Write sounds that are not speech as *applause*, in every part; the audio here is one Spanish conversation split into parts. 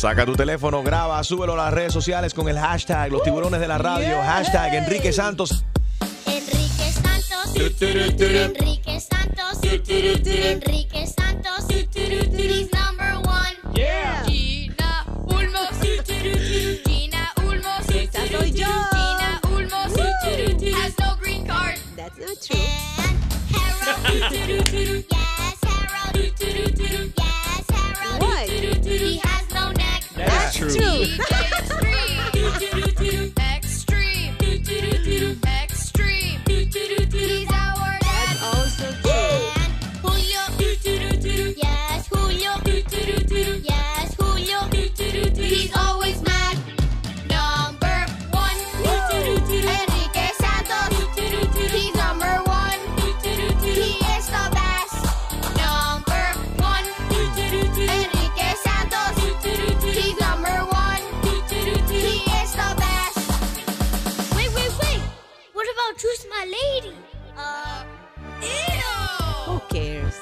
Saca tu teléfono, graba, súbelo a las redes sociales con el hashtag Los Tiburones de la Radio, hashtag Enrique Santos. Enrique Santos. Enrique Santos. Enrique Santos. He's number one. Yeah. Gina Ulmos. Gina Ulmos. Esa soy yo. Gina Ulmos. Has no green card. That's not true. And Harold.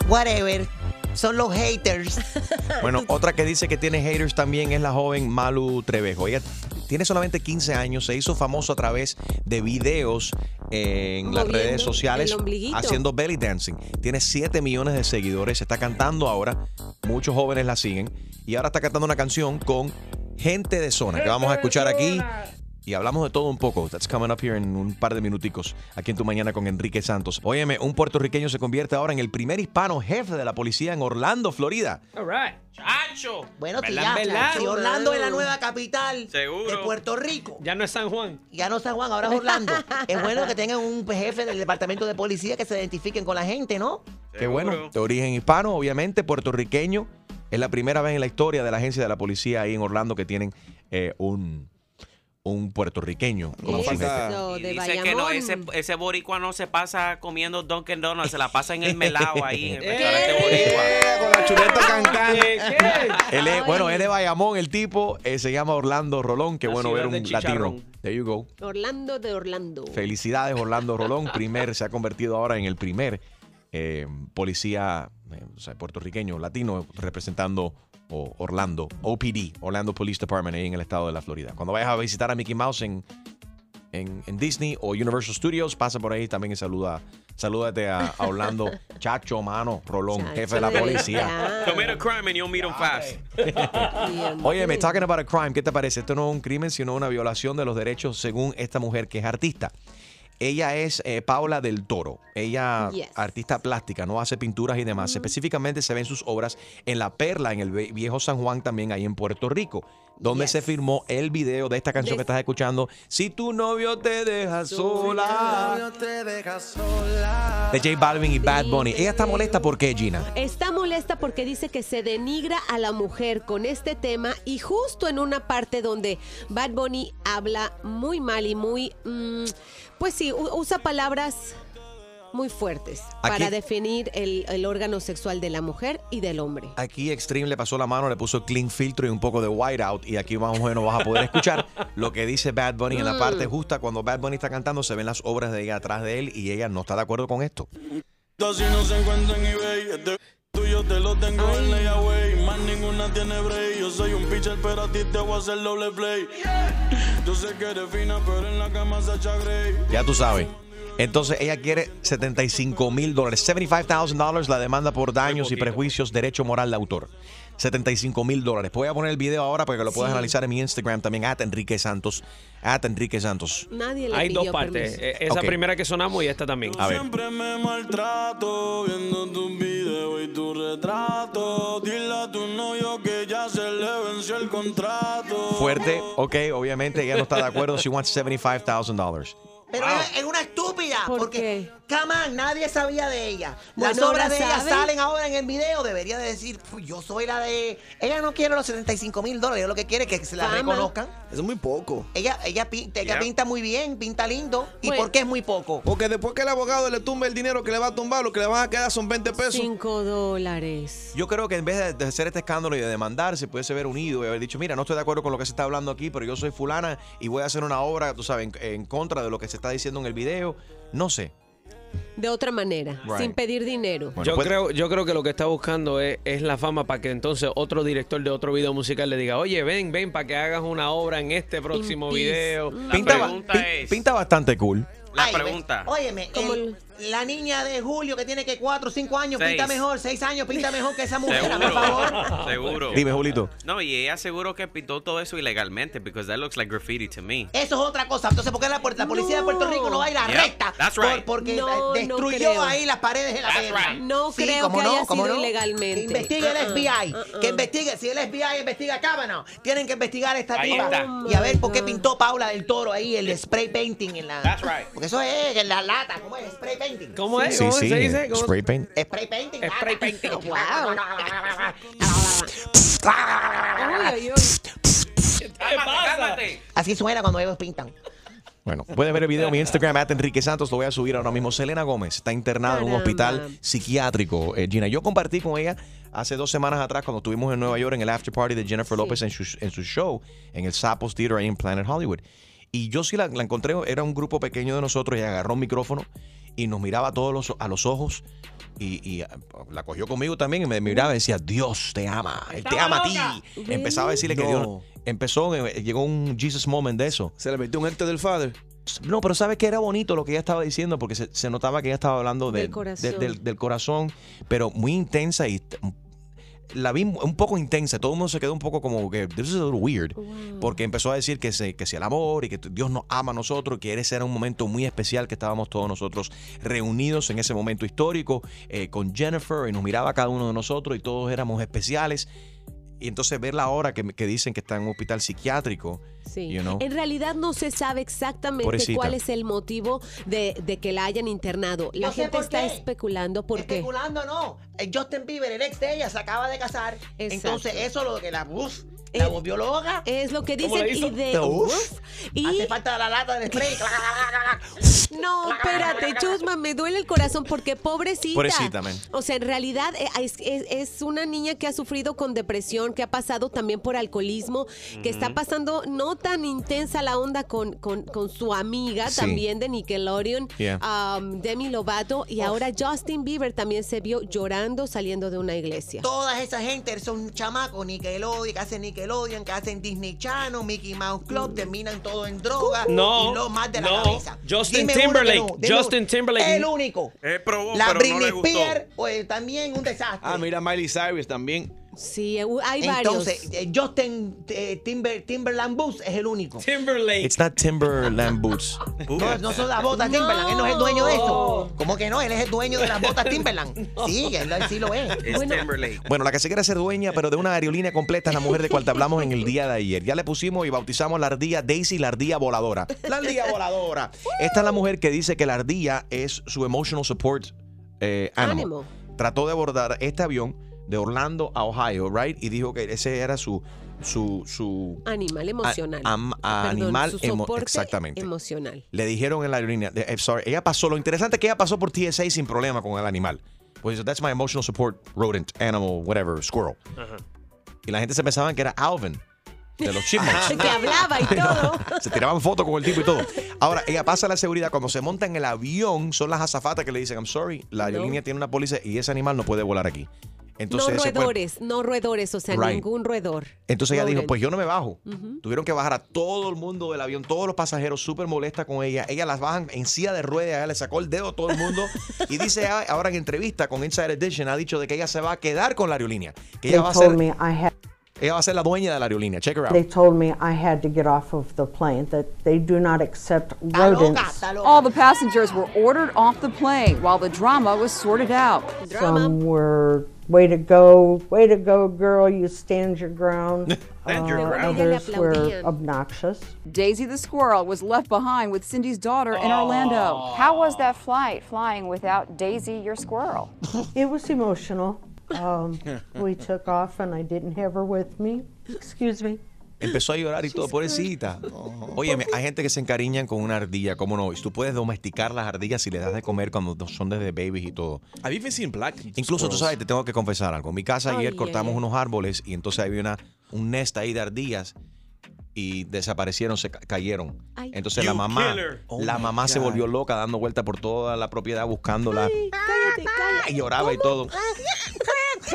Whatever. Son los haters. *laughs* Bueno, otra que dice que tiene haters también es la joven Malu Trevejo. Ella tiene solamente 15 años, se hizo famoso a través de videos en las redes sociales haciendo belly dancing. Tiene 7 millones de seguidores, está cantando ahora, muchos jóvenes la siguen y ahora está cantando una canción con gente de zona que vamos a escuchar aquí. Y hablamos de todo un poco. That's coming up here en un par de minuticos aquí en tu mañana con Enrique Santos. Óyeme, un puertorriqueño se convierte ahora en el primer hispano jefe de la policía en Orlando, Florida. All right. Chacho. Bueno, ¿Verdad, tía, si Orlando es la nueva capital Seguro. de Puerto Rico. Ya no es San Juan. Ya no San Juan, ahora es Orlando. *laughs* es bueno que tengan un jefe del departamento de policía que se identifiquen con la gente, ¿no? Qué bueno. De origen hispano, obviamente, puertorriqueño. Es la primera vez en la historia de la agencia de la policía ahí en Orlando que tienen eh, un, un puertorriqueño como su jefe. Eso, Y de dice que no, Bayamón. ese, ese boricua no se pasa comiendo Dunkin' Donuts, se la pasa en el melao ahí, en el ¿Qué? restaurante boricua. Con la chuleta cancán. Bueno, él es Bayamón, el tipo eh, se llama Orlando Rolón. Qué La bueno ver un latino. There you go. Orlando de Orlando. Felicidades, Orlando Rolón. Primer, se ha convertido ahora en el primer eh, policía eh, o sea, puertorriqueño, latino, representando o Orlando, OPD, Orlando Police Department, ahí en el estado de la Florida. Cuando vayas a visitar a Mickey Mouse en, en, en Disney o Universal Studios, pasa por ahí también y saluda, salúdate a, a Orlando *laughs* Chacho Mano Rolón, Chacho jefe de la policía. Commit a crime and you'll meet him fast. Bien. *laughs* Oye, me talking about a crime. ¿Qué te parece? Esto no es un crimen, sino una violación de los derechos según esta mujer que es artista. Ella es eh, Paula del Toro. Ella, Yes. artista plástica, no hace pinturas y demás. Específicamente se ven sus obras en La Perla, en el viejo San Juan, también ahí en Puerto Rico, donde Yes. se filmó el video de esta canción De- que estás escuchando, Si tu novio te deja sola, de J Balvin y Bad Bunny. Ella está molesta porque Gina. Está molesta porque dice que se denigra a la mujer con este tema y justo en una parte donde Bad Bunny habla muy mal y muy, mm, pues sí, usa palabras muy fuertes Aquí- para definir el, el órgano sexual de la mujer y del hombre. Aquí Extreme le pasó la mano, le puso clean filtro y un poco de whiteout. Y aquí más o menos vas a poder escuchar *laughs* lo que dice Bad Bunny en la parte justa. Cuando Bad Bunny está cantando, se ven las obras de ella atrás de él y ella no está de acuerdo con esto. Si no se encuentra en eBay, tuyo te lo tengo en layaway. Más ninguna tiene break. Yo soy un pitcher, pero a ti te voy a hacer doble play. Yo sé que eres fina, pero en la cama se echa Grey. Ya tú sabes. Entonces ella quiere 75 mil dólares, 75,000 dólares la demanda por daños y prejuicios, derecho moral de autor. 75 mil dólares. Voy a poner el video ahora para que lo puedas Sí. analizar en mi Instagram también, at Enrique Santos. At Enrique Santos. Nadie le Hay dos partes. permiso. Eh, Esa primera que sonamos y esta también. A ver. Siempre me maltrato viendo tus videos y tu retrato. Dile a tu novio que ya se le venció el contrato. Fuerte, ok, obviamente ella no está de acuerdo. She wants 75,000 Pero es, es una estúpida. ¿Por porque, come on, nadie sabía de ella. Las Bueno, obras de ella salen ahora en el video. Debería de decir, "Fu, yo soy la de... Ella no quiere los 75 mil dólares. Ella lo que quiere es que se la Fama. reconozcan. Eso es muy poco. Ella, ella, pinta, ella Yeah. pinta muy bien, pinta lindo. ¿Y Bueno. por qué es muy poco? Porque después que el abogado le tumbe el dinero que le va a tumbar, lo que le van a quedar son 20 pesos. Cinco dólares. Yo creo que en vez de, de hacer este escándalo y de demandar, se pudiese haber unido y haber dicho, mira, no estoy de acuerdo con lo que se está hablando aquí, pero yo soy fulana y voy a hacer una obra, tú sabes, en, en contra de lo que se está diciendo en el video. No sé. de otra manera, Right. sin pedir dinero. Bueno, yo, puede- creo, yo creo que lo que está buscando es, es la fama para que entonces otro director de otro video musical le diga, oye, ven, ven, para que hagas una obra en este próximo video. La pinta, ba- pregunta pin- es- pinta bastante cool. La Ay, pregunta. Óyeme, el- la niña de Julio que tiene que 4 o 5 años Seis. pinta mejor, 6 años pinta mejor que esa *laughs* mujer, por Seguro. favor. Seguro. Dime, Julito. No, y ella seguro que pintó todo eso ilegalmente, because that looks like graffiti to me. Eso es otra cosa. Entonces, ¿por qué la, la policía de Puerto Rico no va a ir a Yep, recta? that's Por- right. porque No, eh, no destruyó creo. ahí las paredes de la That's right. No Sí, creo cómo que no, haya cómo sido no. ilegalmente. Que investigue el Uh-uh, FBI. uh-uh. Que investigue. Si el FBI investiga a Kavanaugh, tienen que investigar a esta Ahí tipa. está. Y a ver Oh por qué my pintó Paula del Toro ahí el spray painting en la. That's right. Porque eso es en la lata. ¿Cómo es? Spray painting. ¿Cómo es? Sí, ¿Cómo sí. se dice? ¿Cómo- Spray paint. Spray painting. Spray painting. *laughs* Ay, ay, ay. Cálmate, cálmate. Así suena cuando ellos pintan. Bueno, pueden ver el video en mi Instagram, at Enrique Santos, lo voy a subir ahora mismo. Selena Gómez está internada en un Caramba. hospital psiquiátrico. Eh, Gina, yo compartí con ella hace dos semanas atrás cuando estuvimos en Nueva York en el after party de Jennifer Sí. López en su, en su show, en el Sapos Theater ahí en Planet Hollywood. Y yo sí la, la encontré, era un grupo pequeño de nosotros y agarró un micrófono y nos miraba a todos los, a los ojos y, y, ah, la cogió conmigo también y me miraba y decía, Dios te ama, Él te ama a ti. Empezaba a decirle que. Dios... Empezó, eh, llegó un Jesus moment de eso. Se le metió un ente del Father. No, pero ¿sabes que era bonito lo que ella estaba diciendo? Porque se, se notaba que ella estaba hablando de- Del corazón. de- del, del corazón, pero muy intensa y la vi un poco intensa. Todo el mundo se quedó un poco como que, this is a little weird. Porque empezó a decir que, se, que si el amor y que Dios nos ama a nosotros, que ese era un momento muy especial que estábamos todos nosotros reunidos en ese momento histórico eh, con Jennifer y nos miraba cada uno de nosotros y todos éramos especiales. Y entonces verla ahora que, que dicen que está en un hospital psiquiátrico. Sí. You know? En realidad no se sabe exactamente Pobrecita. cuál es el motivo de, de que la hayan internado. La gente está qué. especulando por qué. Especulando no. El Justin Bieber, el ex de ella, se acaba de casar. Exacto. Entonces, eso lo que la, uf, la Eh, volvió loca. Es lo que ¿Cómo dicen y de Uf. uf, y Hace falta la lata del spray. *laughs* no, espérate, Chusma, me duele el corazón porque pobrecita. Pobrecita, man. O sea, en realidad eh, es, es- es una niña que ha sufrido con depresión, que ha pasado también por alcoholismo, que está pasando no tan intensa la onda con, con, con su amiga Sí. también de Nickelodeon, Yeah. um, Demi Lovato, y ahora Justin Bieber también se vio llorando saliendo de una iglesia. Toda esa gente son chamacos Nickelodeon, que hacen Nickelodeon, que hacen Disney Channel, Mickey Mouse Club, terminan todo en droga No, y lo más de la no. cabeza. Justin Dime Timberlake, no, Justin. Timberlake. El único. Probó, La pero Britney. Spears, pues también un desastre. Ah, mira, Miley Cyrus también. Sí, hay Entonces, varios. eh, Justin eh, Timber, Timberland Boots es el único. Timberlake. It's not Timberland boots. No, no son las botas Timberland, él no es el dueño de eso. ¿Cómo que no? Él es el dueño de las botas *laughs* Timberland. Sí, él sí lo es. Es Bueno. Timberlake. Bueno, la que se quiere ser dueña, pero de una aerolínea completa es la mujer de cual te hablamos en el día de ayer. Ya le pusimos y bautizamos la ardilla Daisy, la ardilla voladora. La ardilla voladora. Esta es la mujer que dice que la ardilla es su emotional support eh, animal. Ánimo. Trató de abordar este avión de Orlando a Ohio, right? Y dijo que ese era su su su Animal emocional. a- am- a- Perdón, animal su emo- exactamente. emocional. Le dijeron en la aerolínea, eh, sorry, ella pasó, lo interesante es que ella pasó por TSA sin problema con el animal. Pues that's my emotional support rodent, animal, whatever, squirrel. Y la gente se pensaba que era Alvin, de los *laughs* chipmunks. que hablaba y *laughs* todo. Se tiraban fotos con el tipo y todo. Ahora, ella pasa la seguridad. Cuando se monta en el avión, son las azafatas que le dicen, I'm sorry, la aerolínea tiene una póliza y ese animal no puede volar aquí. Entonces, no ese fue- roedores, no roedores, o sea, Right. ningún roedor. entonces ella dijo, pues yo no me bajo. Tuvieron que bajar a todo el mundo del avión, todos los pasajeros súper molesta con ella. Ella las bajan en silla de ruedas, ella le sacó el dedo a todo el mundo. y dice a- ahora en entrevista con Inside Edition, ha dicho de que ella se va a quedar con la aerolínea. Que ella They va a ser, me I had. Ella va a ser la dueña de la aerolínea. Check her out. They told me I had to get off of the plane. That they do not accept Está loca, rodents. está loca. All the passengers were ordered off the plane while the drama was sorted out. Some were way to go, way to go, girl. You stand your ground. *laughs* Stand your Uh, ground. Others were obnoxious. Daisy the squirrel was left behind with Cindy's daughter in Orlando. How was that flight flying without Daisy, your squirrel? It was emotional. Um, we took off, and I didn't have her with me. Excuse me. Empezó a llorar y todo, pobrecita. Oye, hay gente que se encariñan con una ardilla, ¿cómo no? Y tú puedes domesticar las ardillas si le das de comer cuando son desde babies y todo. Have you even seen black Incluso tú sabes, te tengo que confesar algo. En mi casa Ay, ayer ay, cortamos unos árboles y entonces había una, un nest ahí de ardillas y desaparecieron, se ca- cayeron. Ay. Entonces You la mamá. Oh la my mamá se volvió loca dando vueltas por toda la propiedad buscándola Ay, cállate, cállate. y lloraba y todo.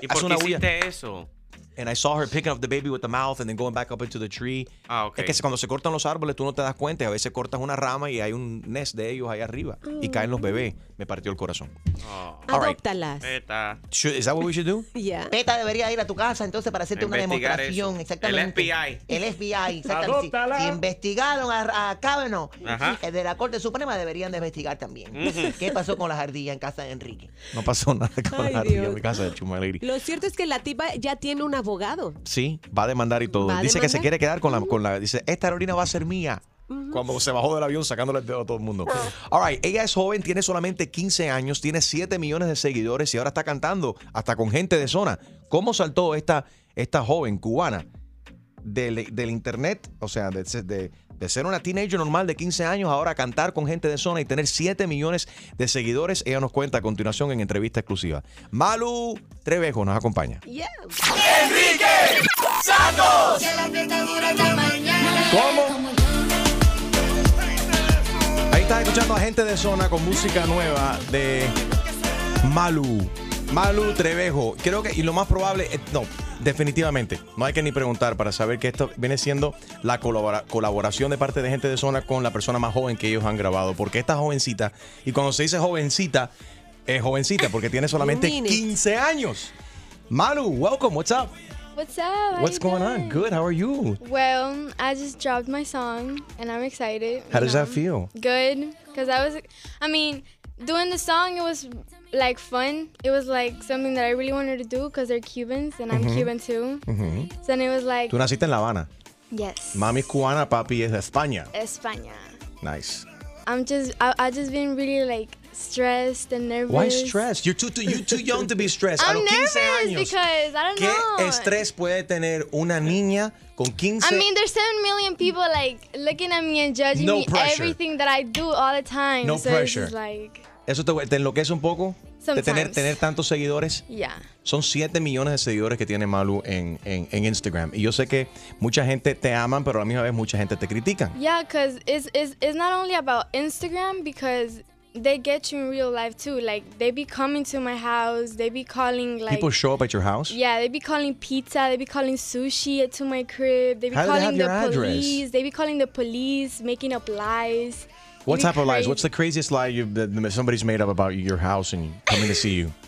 ¿Y por qué hiciste eso? And I saw her picking up the baby with the mouth and then going back up into the tree. Ah, ok. Es que cuando se cortan los árboles tú no te das cuenta a veces cortas una rama y hay un nest de ellos ahí arriba y caen los bebés. Me partió el corazón. Oh, All right. Adóptalas. Eta. Should- is that what we should do? *laughs* Ya. Peta debería ir a tu casa entonces para hacerte una Investigar demostración. eso. Exactamente. El FBI. El FBI, exactamente. Si, Adóptala. si investigaron a, a Kavanaugh, Ajá. el de la Corte Suprema deberían de investigar también. *laughs* ¿Qué pasó con las ardillas en casa de Enrique? No pasó nada con Ay, la ardilla en mi casa de Chuma Lady. Lo cierto es que la tipa ya tiene un abogado. Sí, va a demandar y todo. ¿Va a dice que se quiere quedar con la, con la. Dice, esta aerolínea va a ser mía. Cuando se bajó del avión sacándole el dedo a todo el mundo. All right, ella es joven, tiene solamente 15 años, tiene 7 millones de seguidores y ahora está cantando hasta con gente de zona. ¿Cómo saltó esta, esta joven cubana del, del internet? O sea, de, de- ser una teenager normal de 15 años, ahora cantar con gente de zona y tener 7 millones de seguidores. Ella nos cuenta a continuación en entrevista exclusiva. Malu Trevejo nos acompaña. Yeah. Que la fiesta dura hasta mañana. ¿Cómo? Ahí estás escuchando a gente de zona con música nueva de Malu. Malu Trevejo. Creo que, y lo más probable, eh, no, definitivamente, no hay que ni preguntar para saber que esto viene siendo la colabora- colaboración de parte de gente de zona con la persona más joven que ellos han grabado. Porque esta jovencita, y cuando se dice jovencita, es jovencita porque tiene solamente You mean it. 15 años. Malu, welcome, what's up? What's up? What's going on? doing? Good, how are you? Well, I just dropped my song and I'm excited. How does that know. feel? Good, because I was, I mean, doing the song, it was like fun. It was like something that I really wanted to do because they're Cubans and I'm Cuban too. Ujú. So then it was like, Tú naciste en La Habana. yes, Mami es cubana, papi es de España. España. Nice. I'm just, I, I just been really like stressed and nervous. Why stressed? You're too, too, you're too young to be stressed. A I'm los 15 nervous años. because I don't ¿Qué know. estrés puede tener una niña con 15? I mean, there's seven million people like looking at me and judging No me pressure. everything that I do all the time. No so pressure. It's like, ¿Eso te, te enloquece un poco? De tener, tantos seguidores. yeah. Son 7 millones de seguidores que tiene Malu en, en, en Instagram. Y yo sé que mucha gente te aman, pero a la misma vez mucha gente te critica. Yeah, because it's, it's, it's not only about Instagram because they get you in real life too. Like, they be coming to my house, they be calling, like, People show up at your house. yeah, they be calling pizza, they be calling sushi to my crib, they be How do they calling the address? police, they be calling the police, making up lies. What type of lies? What's the craziest lie you, that somebody's made up about your house and coming to see you? *sighs*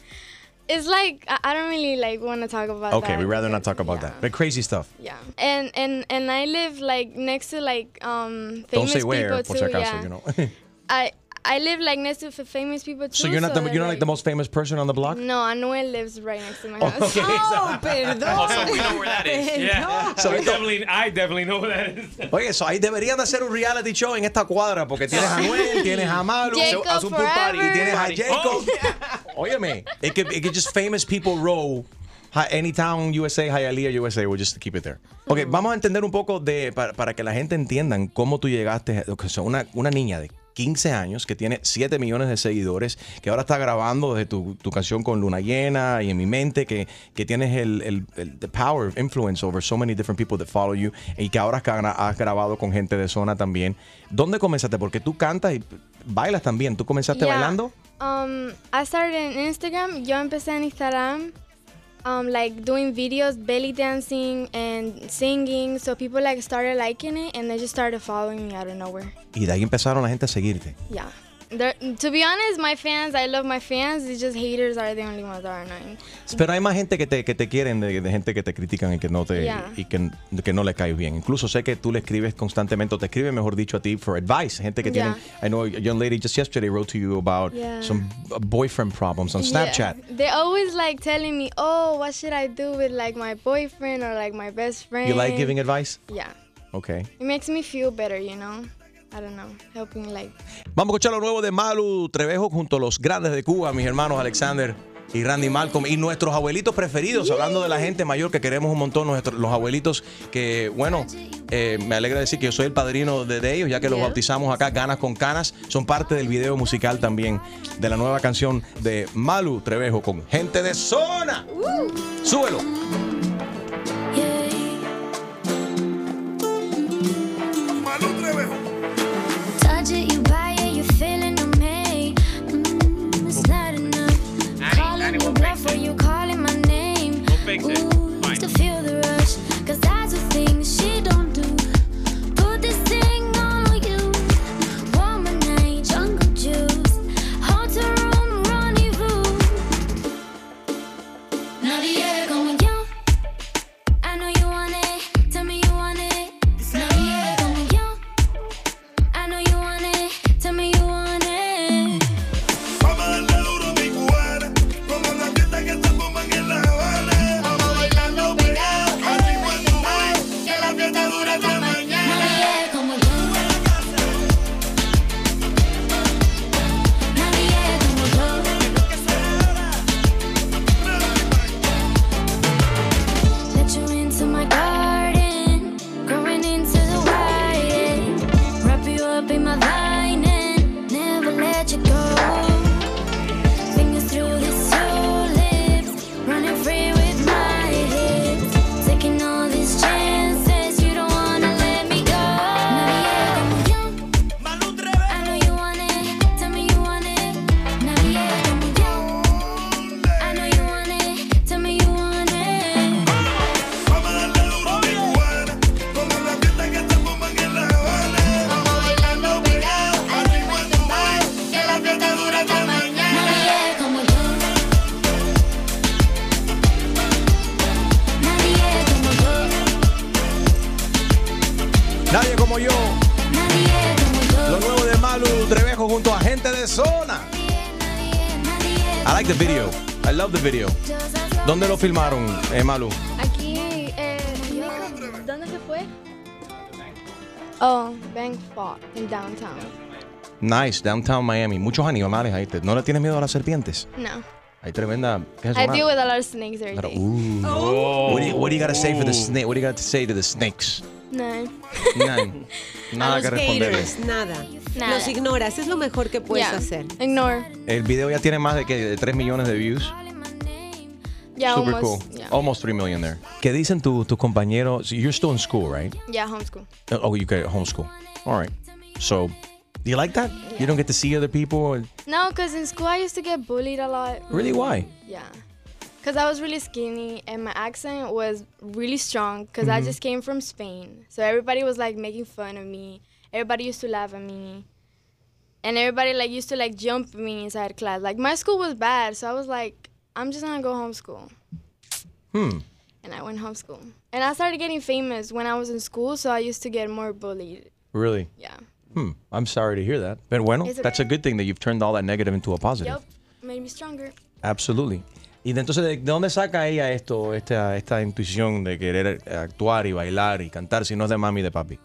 It's like, I, don't really, like, want to talk about Okay, we'd rather not talk about yeah. that. But crazy stuff. Yeah, and and and I live like next to like um famous Don't say where, people por too. si acaso, yeah, you know. *laughs* I I live like next to famous people too. so you're not the, you're not like the most famous person on the block? No, Anuel lives right next to my Oh, house. okay. *laughs* Oh, *laughs* perdón. Oh, so we know where that is. Yeah. So I definitely, I definitely know what that is. Oye, eso ahí deberían de hacer un reality show en esta cuadra porque tienes a Noel, *laughs* tienes a Malu, a su pool party, y forever. tienes a Jacob. Óyeme, it could, it could just famous people roll. Hi- Anytown USA, Hialeah USA, we'll just keep it there. Ok, vamos a entender un poco de, para, para que la gente entiendan cómo tú llegaste, una, una niña de 15 años que tiene 7 millones de seguidores, que ahora está grabando desde tu, tu canción con Luna Llena y en mi mente, que, que tienes el, el, el- the power of influence over so many different people that follow you y que ahora has gra- has grabado con gente de zona también. ¿Dónde comenzaste? Porque tú cantas y bailas también. ¿Tú comenzaste Yeah. bailando? Um, I started in Instagram. Yo empecé en Instagram, um, like doing videos, belly dancing and singing. So people like started liking it, and they just started following me out of nowhere. Y de ahí empezaron la gente a seguirte. Yeah. They're, to be honest, my fans, I love my fans. It's just haters are the only ones that are annoying. Pero hay más gente que te, que te quieren, de, de gente que te critican y que no te Yeah. y que, que no le caes bien. Incluso sé que tú le escribes constantemente, o te escribe, mejor dicho, a ti for advice. Gente que Yeah. I know a young lady just yesterday wrote to you about Yeah. some boyfriend problems on Snapchat. Yeah. They always like telling me, "Oh, what should I do with like my boyfriend or like my best friend?" You like giving advice? Yeah. Okay. It makes me feel better, you know. I don't know, helping like. Vamos a escuchar lo nuevo de Malu Trevejo junto a los grandes de Cuba, mis hermanos Alexander y Randy Malcolm y nuestros abuelitos preferidos, hablando de la gente mayor que queremos un montón, nuestros, los abuelitos que, bueno, eh, me alegra decir que yo soy el padrino de, de ellos, ya que los bautizamos acá, Ganas con Canas, son parte del video musical también de la nueva canción de Malu Trevejo con Gente de Zona. Súbelo. for you calling my name. Fix it. The video. ¿Dónde lo filmaron, eh, Malu? Aquí, eh, ¿dónde se fue? Oh, Bank Spot in downtown. Nice, downtown Miami. Muchos animales ahí. ¿No le tienes miedo a las serpientes? No. Hay tremenda. ¿Qué es I deal with a lot of snakes every day. uh. What, do you, what do you gotta say for the snake? What do you got to say to the snakes? No. None. *laughs* a Nada que responderle. Nada. Los ignoras, es lo mejor que puedes Yeah. hacer. Ignore. El video ya tiene más de, que de 3 millones de views. Yeah, Super almost. cool. Yeah. Almost 3 million there. ¿Qué dicen tu- tus compañeros? You're still in school, right? Yeah, homeschool. Oh, you get homeschool. All right. So, do you like that? You don't get to see other people? No, because in school I used to get bullied a lot. Really? Why? Yeah. Because I was really skinny and my accent was really strong because I Mhm. just came from Spain. So everybody was like making fun of me. Everybody used to laugh at me. And everybody like used to like jump me inside class. Like my school was bad, so I was like, I'm just gonna go homeschool. Hmm. And I went homeschool. And I started getting famous when I was in school, so I used to get more bullied. Really? Yeah. Hmm. I'm sorry to hear that. But bueno, that's a good thing that you've turned all that negative into a positive. Yep. Made me stronger. Absolutely. Y de entonces, ¿de de dónde saca ella esto, esta, esta intuición de querer actuar y bailar y cantar si no es de mami y de papi?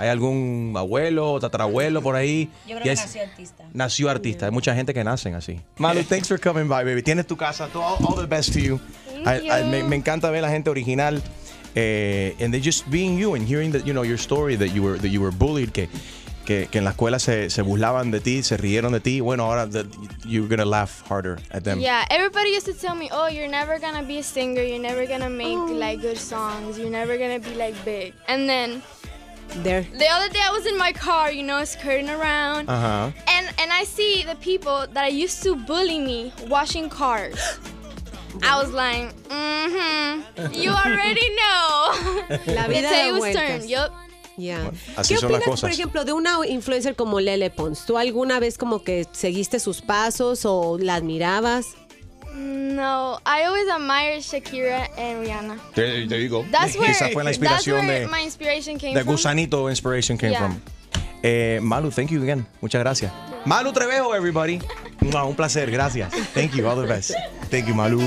¿Hay algún abuelo, tatarabuelo por ahí? Yo creo que es- nació artista. Nació artista. Hay mucha gente que nacen así. Malu, thanks for coming by, baby. Tienes tu casa. All, all the best to you. Thank I- I- me, encanta ver la gente original. eh, and they just being you and hearing that, you know, your story that you were, that you were bullied, que, que, que en la escuela se, se burlaban de ti, se rieron de ti. Bueno, ahora that you're gonna laugh harder at them. Yeah, everybody used to tell me, "Oh, you're never gonna be a singer. You're never gonna make like good songs. You're never gonna be like big." And then there, the other day, I was in my car, you know, skirting around, Ajá. and and I see the people that I used to bully me washing cars. *gasps* I was like, mm-hmm, you *laughs* already know. *laughs* La the vida da tables vueltas. turn. Yup. Ya. así ¿Qué son las opinas, cosas. por ejemplo, de una influencer como Lele Pons? ¿Tú alguna vez como que seguiste sus pasos o la admirabas? No, I always admired Shakira and Rihanna. There, you go. That's where Esa fue la inspiración de, my inspiration came de from. Gusanito Inspiration came Yeah. from. Eh, Malu, thank you again. Muchas gracias. Malu Trevejo, everybody. *laughs* Un placer, gracias. Thank you, all the best. Thank you, Malu.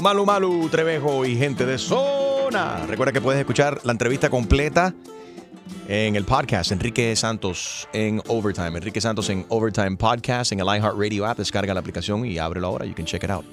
Malu, Malu, Malu Trevejo y gente de zona. Recuerda que puedes escuchar la entrevista completa en el podcast Enrique Santos en Overtime. Enrique Santos en Overtime Podcast en el iHeartRadio app. Descarga la aplicación y ábrelo ahora. You can check it out.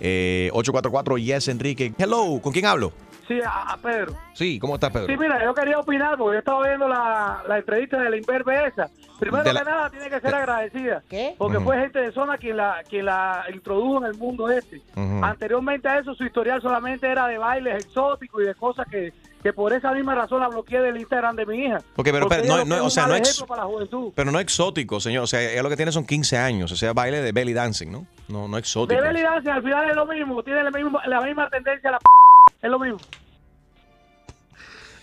Eh, 844 Yes Enrique. Hello, ¿con quién hablo? Sí, a, a Pedro. Sí, ¿cómo estás, Pedro? Sí, mira, yo quería opinar porque yo estaba viendo la, la entrevista de la Inverbe esa. Primero De que la- nada, tiene que ser agradecida. ¿Qué? Porque fue gente de zona quien la, quien la introdujo en el mundo este. Anteriormente a eso, su historial solamente era de bailes exóticos y de cosas que, que por esa misma razón la bloqueé del Instagram de mi hija. Ok, pero, pero ella no, o sea, no, ex- ejemplo para la juventud. pero no exótico, señor. O sea, es lo que tiene son 15 años. O sea, baile de belly dancing, ¿no? No, no exótico. De belly dancing al final es lo mismo, tiene la misma, la misma tendencia a la p es lo mismo.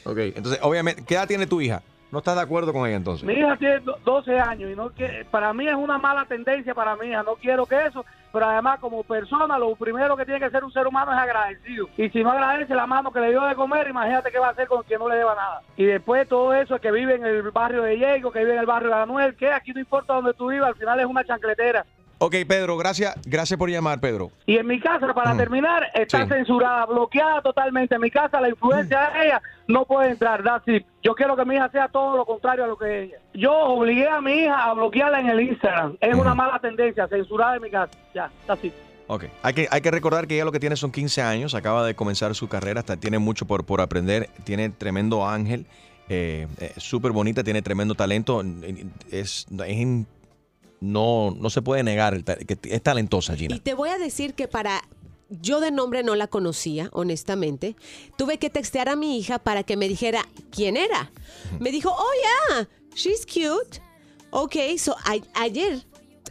Ok, entonces, obviamente, ¿qué edad tiene tu hija? ¿No estás de acuerdo con ella entonces? Mi hija tiene do- 12 años y no que para mí es una mala tendencia para mi hija. No quiero que eso, pero además como persona lo primero que tiene que ser un ser humano es agradecido. Y si no agradece la mano que le dio de comer, imagínate qué va a hacer con quien no le deba nada. Y después todo eso que vive en el barrio de Diego, que vive en el barrio de Anuel, que aquí no importa donde tú vivas, al final es una chancletera. Ok, Pedro, gracias, gracias por llamar, Pedro. Y en mi casa, para Mm. terminar, está Sí. censurada, bloqueada totalmente. En mi casa la influencia de ella no puede entrar. That's. Yo quiero que mi hija sea todo lo contrario a lo que ella. Yo obligué a mi hija a bloquearla en el Instagram. Es una mala tendencia, censurada en mi casa. Ya, that's it. Ok, hay que, hay que recordar que ella lo que tiene son 15 años, acaba de comenzar su carrera, hasta tiene mucho por, por aprender, tiene tremendo ángel, eh, eh, súper bonita, tiene tremendo talento, es, es no, no se puede negar que es talentosa, Gina. Y te voy a decir que para yo de nombre no la conocía, honestamente. Tuve que textear a mi hija para que me dijera quién era. Me dijo, oh yeah, she's cute. Ok, so a- ayer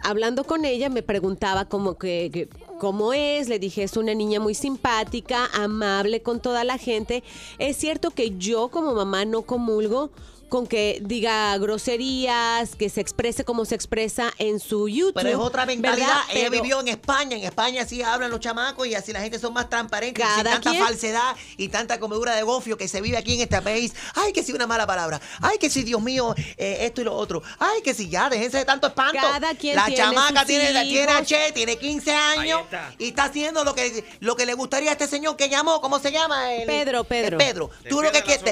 hablando con ella me preguntaba como que cómo es, le dije es una niña muy simpática, amable con toda la gente. Es cierto que yo como mamá no comulgo con que diga groserías, que se exprese como se expresa en su YouTube. Pero es otra mentalidad. ¿verdad? Ella Pero- vivió en España. En España sí hablan los chamacos y así la gente son más transparentes. Cada sin tanta quien. falsedad y tanta comedura de gofio que se vive aquí en este país. Ay, que sí, una mala palabra. Ay, que sí, Dios mío, eh, esto y lo otro. Ay, que sí, ya, déjense de tanto espanto. Cada quien la tiene chamaca sus tiene, tiene hijos. Che, tiene 15 años y está haciendo lo que, lo que le gustaría a este señor que llamó. ¿Cómo se llama? El- Pedro, Pedro. el Pedro. Tú lo que quieres,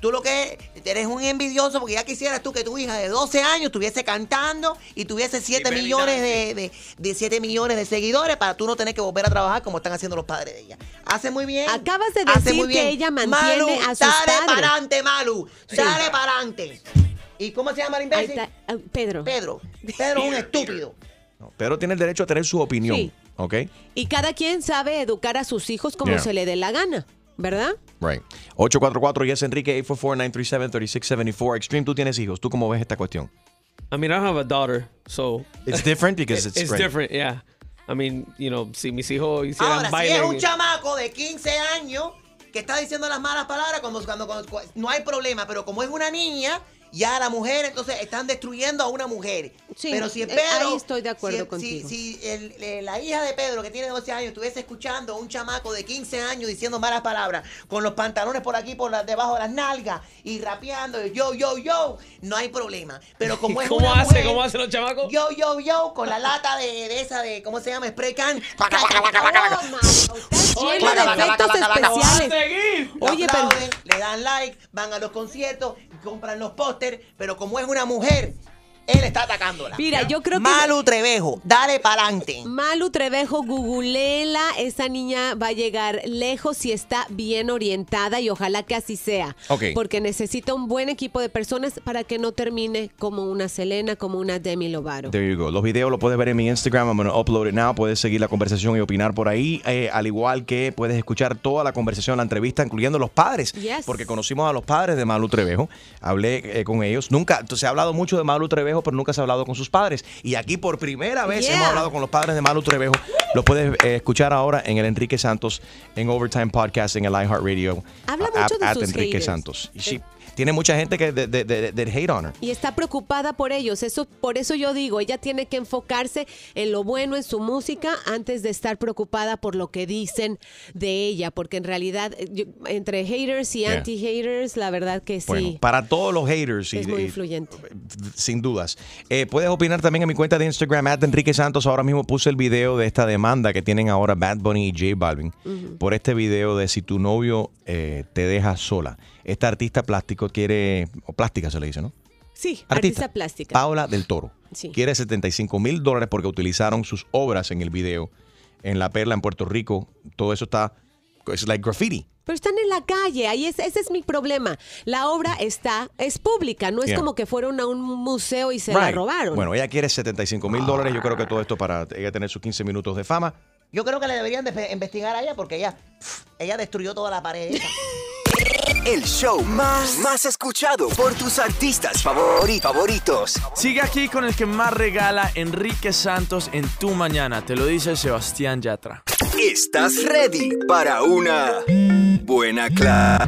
tú lo que eres un envidioso porque ya quisieras tú que tu hija de 12 años estuviese cantando y tuviese 7 belly millones de, de, de 7 millones de seguidores para tú no tener que volver a trabajar como están haciendo los padres de ella. Hace muy bien. Acabas de decir muy bien. que ella mantiene Malu, a sus dale padres. para adelante, Malu. Sí. Dale para adelante. ¿Y cómo se llama el imbécil? Está, ah, Pedro. Pedro. Pedro es un estúpido. Pedro tiene el derecho a tener su opinión, Sí. ¿ok? Y cada quien sabe educar a sus hijos como Yeah. se le dé la gana, ¿verdad? Right. 844 yes Enrique 844-937-3674. Extreme, tú tienes hijos. ¿Tú cómo ves esta cuestión? I mean, I don't have a daughter, so It's different because it's *laughs* it's great. different, yeah. I mean, you know, si mis hijos hicieran Ahora, si es un chamaco de 15 años que está diciendo las malas palabras, cuando, cuando, cuando- no hay problema, pero como es una niña, ya la mujer, entonces están destruyendo a una mujer. Sí, pero si es eh, Pedro. ahí estoy de acuerdo si- contigo. Si, si el- eh, la hija de Pedro, que tiene 12 años, estuviese escuchando a un chamaco de 15 años diciendo malas palabras, con los pantalones por aquí, por las, debajo de las nalgas, y rapeando, yo, yo, yo, no hay problema. Pero como *laughs* es ¿Cómo una hace? mujer, ¿Cómo hacen los chamacos? Yo, yo, yo, con la lata de, de esa de, ¿cómo se llama? Spray can. Oye, pero... le dan like, van a los conciertos, compran los pero como es una mujer, él está atacándola. Mira, yo creo que- Malu Trevejo, dale para adelante. Malu Trevejo, googleela, esa niña va a llegar lejos si está bien orientada y ojalá que así sea. Ok. Porque necesita un buen equipo de personas para que no termine como una Selena, como una Demi Lovato. There you go. Los videos los puedes ver en mi Instagram. I'm gonna upload it now. Puedes seguir la conversación y opinar por ahí. eh, al igual que puedes escuchar toda la conversación, la entrevista, incluyendo los padres. Yes. Porque conocimos a los padres de Malu Trevejo. Hablé eh, con ellos. Nunca, se ha hablado mucho de Malu Trevejo, pero nunca se ha hablado con sus padres. Y aquí por primera vez Yeah. hemos hablado con los padres de Malu Trevejo. Lo puedes eh, escuchar ahora en el Enrique Santos, en Overtime Podcast, en el iHeartRadio. Habla a- mucho de sus Enrique haters. Santos. Y sí, tiene mucha gente que de, de- de- de hate on her. Y está preocupada por ellos. Eso, por eso yo digo, ella tiene que enfocarse en lo bueno en su música antes de estar preocupada por lo que dicen de ella. Porque en realidad, eh, yo- entre haters y Yeah. anti-haters, la verdad que sí. Bueno, para todos los haters. y- es muy y- influyente. sin dudas. Eh, puedes opinar también en mi cuenta de Instagram, at Enrique Santos. Ahora mismo puse el video de esta demanda que tienen ahora Bad Bunny y J Balvin por este video de si tu novio eh, te deja sola. Esta artista plástico quiere, o plástica se le dice, ¿no? Sí, artista, plástica. Paula del Toro. Sí. Quiere 75 mil dólares porque utilizaron sus obras en el video en La Perla, en Puerto Rico. Todo eso está it's like graffiti. Pero están en la calle, ahí es, ese es mi problema. La obra está, es pública, no es Yeah. como que fueron a un museo y se la robaron. Bueno, ella quiere 75 mil dólares. Yo creo que todo esto para ella tener sus 15 minutos de fama. Yo creo que le deberían de investigar a ella porque ella, ella destruyó toda la pared. *laughs* El show más, más escuchado por tus artistas favori- favoritos. Sigue aquí con el que más regala Enrique Santos en tu mañana. Te lo dice Sebastián Yatra. ¿Estás ready para una buena cla-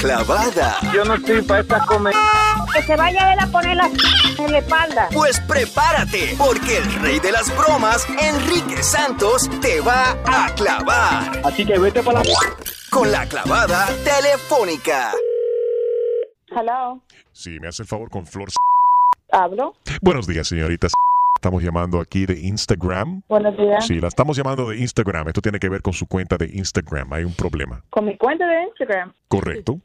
clavada? Yo no estoy para esta comer. Que se vaya él a poner la en la espalda. Pues prepárate, porque el rey de las bromas, Enrique Santos, te va a clavar. Así que vete para la... Con la clavada telefónica. Hello. Sí, me hace el favor con Flor. ¿Hablo? Buenos días, señoritas. Estamos llamando aquí de Instagram. Buenos días. Sí, la estamos llamando de Instagram. Esto tiene que ver con su cuenta de Instagram. Hay un problema. Con mi cuenta de Instagram. Correcto.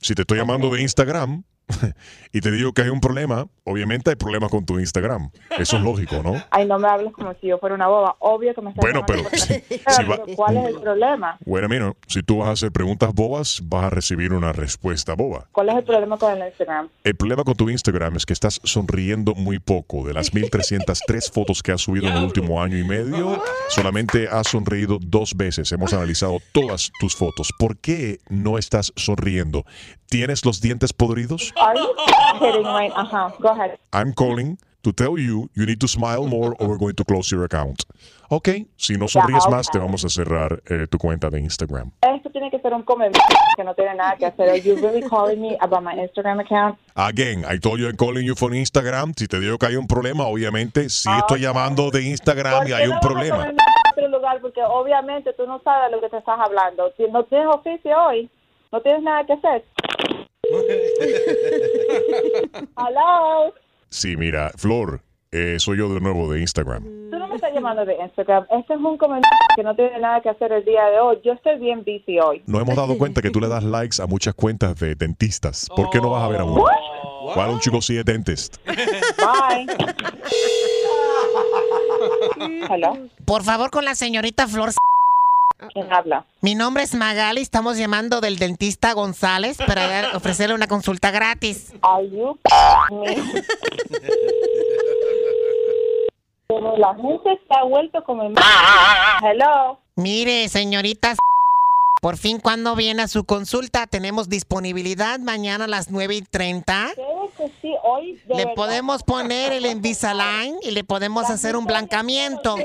Si te estoy llamando de Instagram *laughs* y te digo que hay un problema, obviamente hay problemas con tu Instagram. Eso es lógico, ¿no? *laughs* Ay, no me hables como si yo fuera una boba. Obvio que me estás Bueno, llamando pero por si- teléfono, *laughs* si va- pero ¿Cuál es el problema? Bueno, mira, si tú vas a hacer preguntas bobas, vas a recibir una respuesta boba. ¿Cuál es el problema con el Instagram? El problema con tu Instagram es que estás sonriendo muy poco. De las 1303 fotos que has subido en el último año y medio, solamente has sonreído dos veces. Hemos analizado todas tus fotos. ¿Por qué no estás sonriendo? ¿Tienes los dientes podridos? Are you kidding right? Ajá, go ahead. I'm calling to tell you you need to smile more or we're going to close your account. Ok, si no sonríes Ya, más, te vamos a cerrar eh, tu cuenta de Instagram. Esto tiene que ser un comentario que no tiene nada que hacer. Are you really calling me about my Instagram account? Again, I told you I'm calling you from Instagram. Si te digo que hay un problema, obviamente sí Ah, estoy llamando de Instagram y ¿Por hay un no problema. en otro lugar? Porque obviamente tú no sabes lo que te estás hablando. Si no tienes oficio hoy, no tienes nada que hacer. Hello. Sí, mira, Flor, eh, soy yo de nuevo de Instagram. Tú no me estás llamando de Instagram. Este es un comentario que no tiene nada que hacer el día de hoy. Yo estoy bien busy hoy. Nos hemos dado cuenta que tú le das likes a muchas cuentas de dentistas. ¿Por qué no vas a ver a uno? You go see a dentist? Bye. Hello. Por favor, con la señorita Flor. ¿Quién habla? Mi nombre es Magali, estamos llamando del dentista González para *laughs* ofrecerle una consulta gratis. Are you me? Pero la gente ha vuelto como... el- Hello. Mire, señorita, por fin cuando viene a su consulta, tenemos disponibilidad mañana a las 9 y 30. Creo que sí, hoy de Le verdad. podemos poner el Invisalign y le podemos hacer un blancamiento.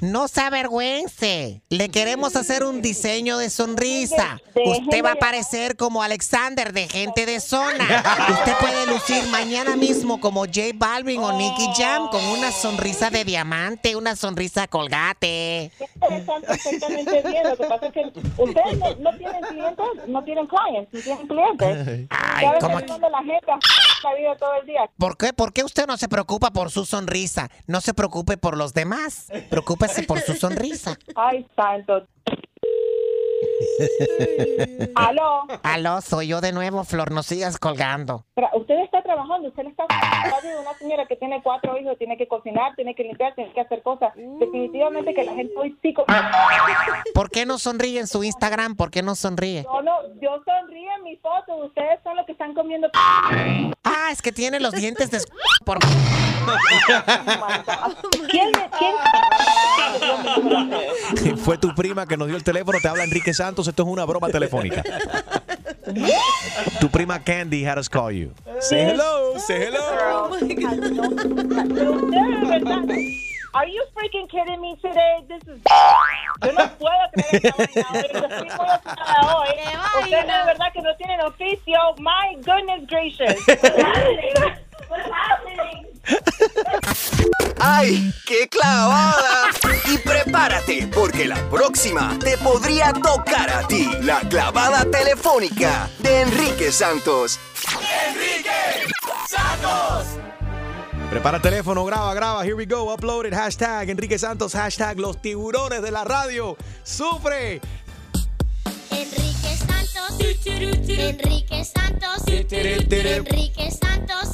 No se avergüence. Le queremos hacer un diseño de sonrisa. Usted va a parecer como Alexander de gente de zona. Usted puede lucir mañana mismo como J Balvin o Nicky Jam con una sonrisa de diamante, una sonrisa colgate. Perfectamente bien. Lo que pasa es que ustedes no, no tienen clientes, no tienen clients, no tienen clientes. Ay, ¿Sabes ¿cómo qué manda la gente a la vida todo el día? ¿Por qué? ¿Por qué usted no se preocupa por su sonrisa? No se preocupe por los demás. Preocúpese por su sonrisa. Ay, santo. Aló. Aló, soy yo de nuevo, Flor. No sigas colgando. Pero usted está trabajando, usted le está de una señora que tiene cuatro hijos, tiene que cocinar, tiene que limpiar, tiene que hacer cosas. Definitivamente que la gente hoy sí... ¿Por qué no sonríe en su Instagram? ¿Por qué no sonríe? Yo no, yo sonrío en mi foto, ustedes son los que están comiendo... Ah, es que tiene los dientes de... Por... ¿Quién, quién? Fue tu prima que nos dio el teléfono, te habla Enrique Santos, esto es una broma telefónica. Tu prima Candy had us call you. Say hello, say hello. Are you freaking kidding me today? This is... Yo no puedo creer esta vaina hoy. Estoy muy hoy. Ustedes de verdad que no tienen oficio. My goodness gracious. *laughs* What's happening? ¡Ay, qué clavada! Y prepárate, porque la próxima te podría tocar a ti. La clavada telefónica de Enrique Santos. ¡Enrique Santos! Prepara el teléfono, graba, graba. Here we go. Upload it. Hashtag Enrique Santos. Hashtag los tiburones de la radio. Sufre. Enrique Santos. Enrique Santos. Enrique Santos.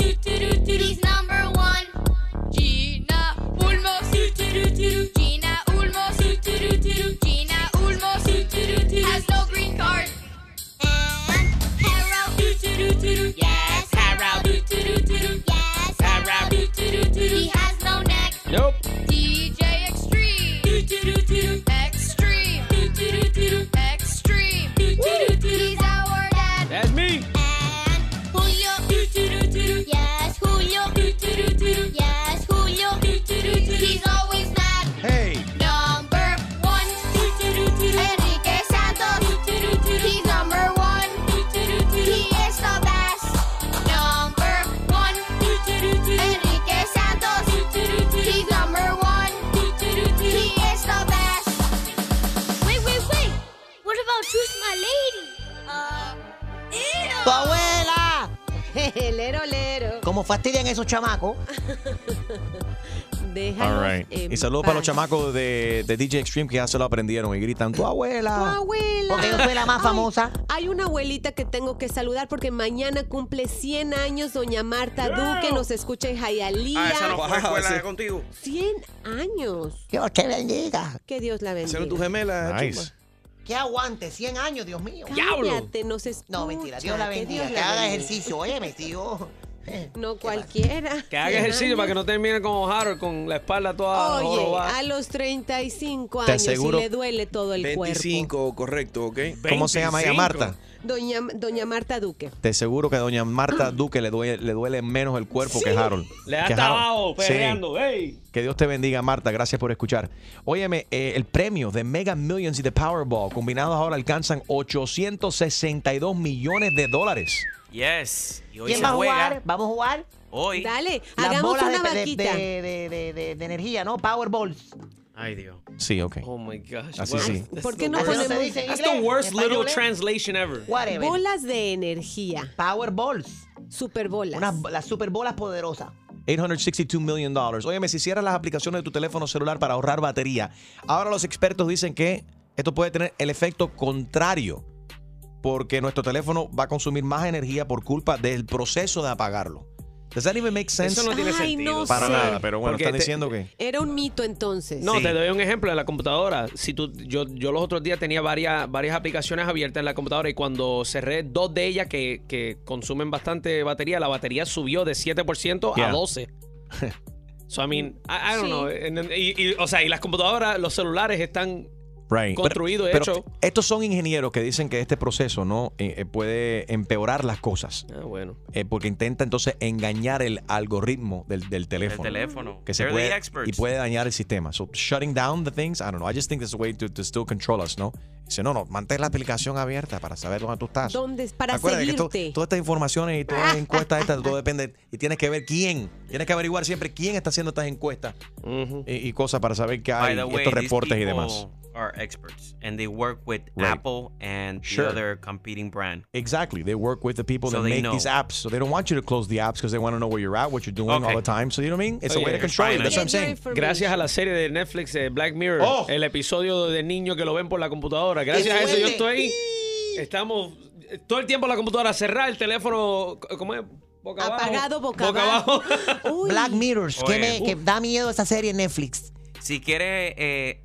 Lero, lero. Como fastidian esos chamacos. *laughs* Déjalos All right. en Y saludos para los paz. chamacos de, de DJ Extreme que ya se lo aprendieron y gritan, tu abuela. Tu abuela. Porque yo soy la más Ay, famosa. Hay una abuelita que tengo que saludar porque mañana cumple 100 años doña Marta Duque, nos escucha en Hialeah. Ah, esa no fue escuela ese- contigo. 100 años. Dios te bendiga. Que Dios la bendiga. Esa no es tu gemela, Nice. chumba. Que aguante, 100 años, Dios mío. Cállate, nos escucha. No, mentira, Dios la que bendiga. Dios Que la haga bendiga. ejercicio. Oye, me tío. No cualquiera. Que haga 100 ejercicio para que no termine como Harold con la espalda toda Oye, jorobada. a los 35 Te años aseguro- y le duele todo el cuerpo. 25, correcto, ¿ok? ¿Cómo se llama ella, 25. Marta? Doña, doña Marta Duque. Te aseguro que doña Marta *gasps* Duque le duele, le duele menos el cuerpo que Harold. Le da abajo, Sí. perreando. ¡Ey! Que Dios te bendiga, Marta. Gracias por escuchar. Óyeme, eh, el premio de Mega Millions y de Powerball combinados ahora alcanzan 862 millones de dólares. Yes. Y hoy ¿Quién se va a juega. jugar? ¿Vamos a jugar? Hoy. Dale, Las hagamos bolas una de, de- vaquita. de, de- de- de- de energía, ¿no? Powerballs. Ay, Dios. Sí, ok. Oh my gosh. Así sí. ¿Por qué the no ponemos- That's the worst little translation ever. Whatever. Bolas de energía. Powerballs. Super bolas. Unas, las super bolas poderosas. 862 million dollars. Óyeme, si cierras las aplicaciones de tu teléfono celular para ahorrar batería, ahora los expertos dicen que esto puede tener el efecto contrario, porque nuestro teléfono va a consumir más energía por culpa del proceso de apagarlo. Does that even make sense? Eso no tiene Ay, sentido. no para sé. nada, pero bueno, Porque están te- diciendo que Era un mito entonces. No, Sí. te doy un ejemplo de la computadora. Si tú, yo, yo los otros días tenía varias, varias aplicaciones abiertas en la computadora y cuando cerré dos de ellas que, que consumen bastante batería, la batería subió de 7% Yeah. a 12. *laughs* So, I mean, I, I don't Sí. know. Y, o sea, y las computadoras, los celulares están Right. construidos, Pero- hecho. pero estos son ingenieros que dicen que este proceso no Eh, eh, puede empeorar las cosas. Ah, bueno. eh, porque intenta entonces engañar el algoritmo del, del El teléfono. teléfono. Que se They're puede, the y puede dañar el sistema. So, shutting down the things, I don't know. I just think that's a way to, to still control us, ¿no? Dice, no, no, mantén la aplicación abierta para saber dónde tú estás. ¿Dónde? Para Acuérdate que to- seguirte. todas estas informaciones y todas las encuestas estas, todo depende. Y tienes que ver quién. Tienes que averiguar siempre quién está haciendo estas encuestas y, y cosas para saber qué hay, way, estos reportes y demás. Are experts and they work with Right. Apple and the Sure. other competing brand. Exactly. They work with the people So that make know. these apps. So they don't want you to close the apps because they want to know where you're at, what you're doing Okay. all the time. So you know what I mean? It's a Oye, way to control it. That's what I'm saying. Gracias a la serie de Netflix de Black Mirror, Oh. el episodio de niños que lo ven por la computadora. Gracias a ¡Qué eso yo estoy. Estamos eh, todo el tiempo en la computadora, cerrar el teléfono, ¿cómo es? Boca abajo. Apagado, boca, Boca abajo. abajo. *laughs* Black Mirrors. Que, me, que da miedo esa serie en Netflix. Si quieres, eh,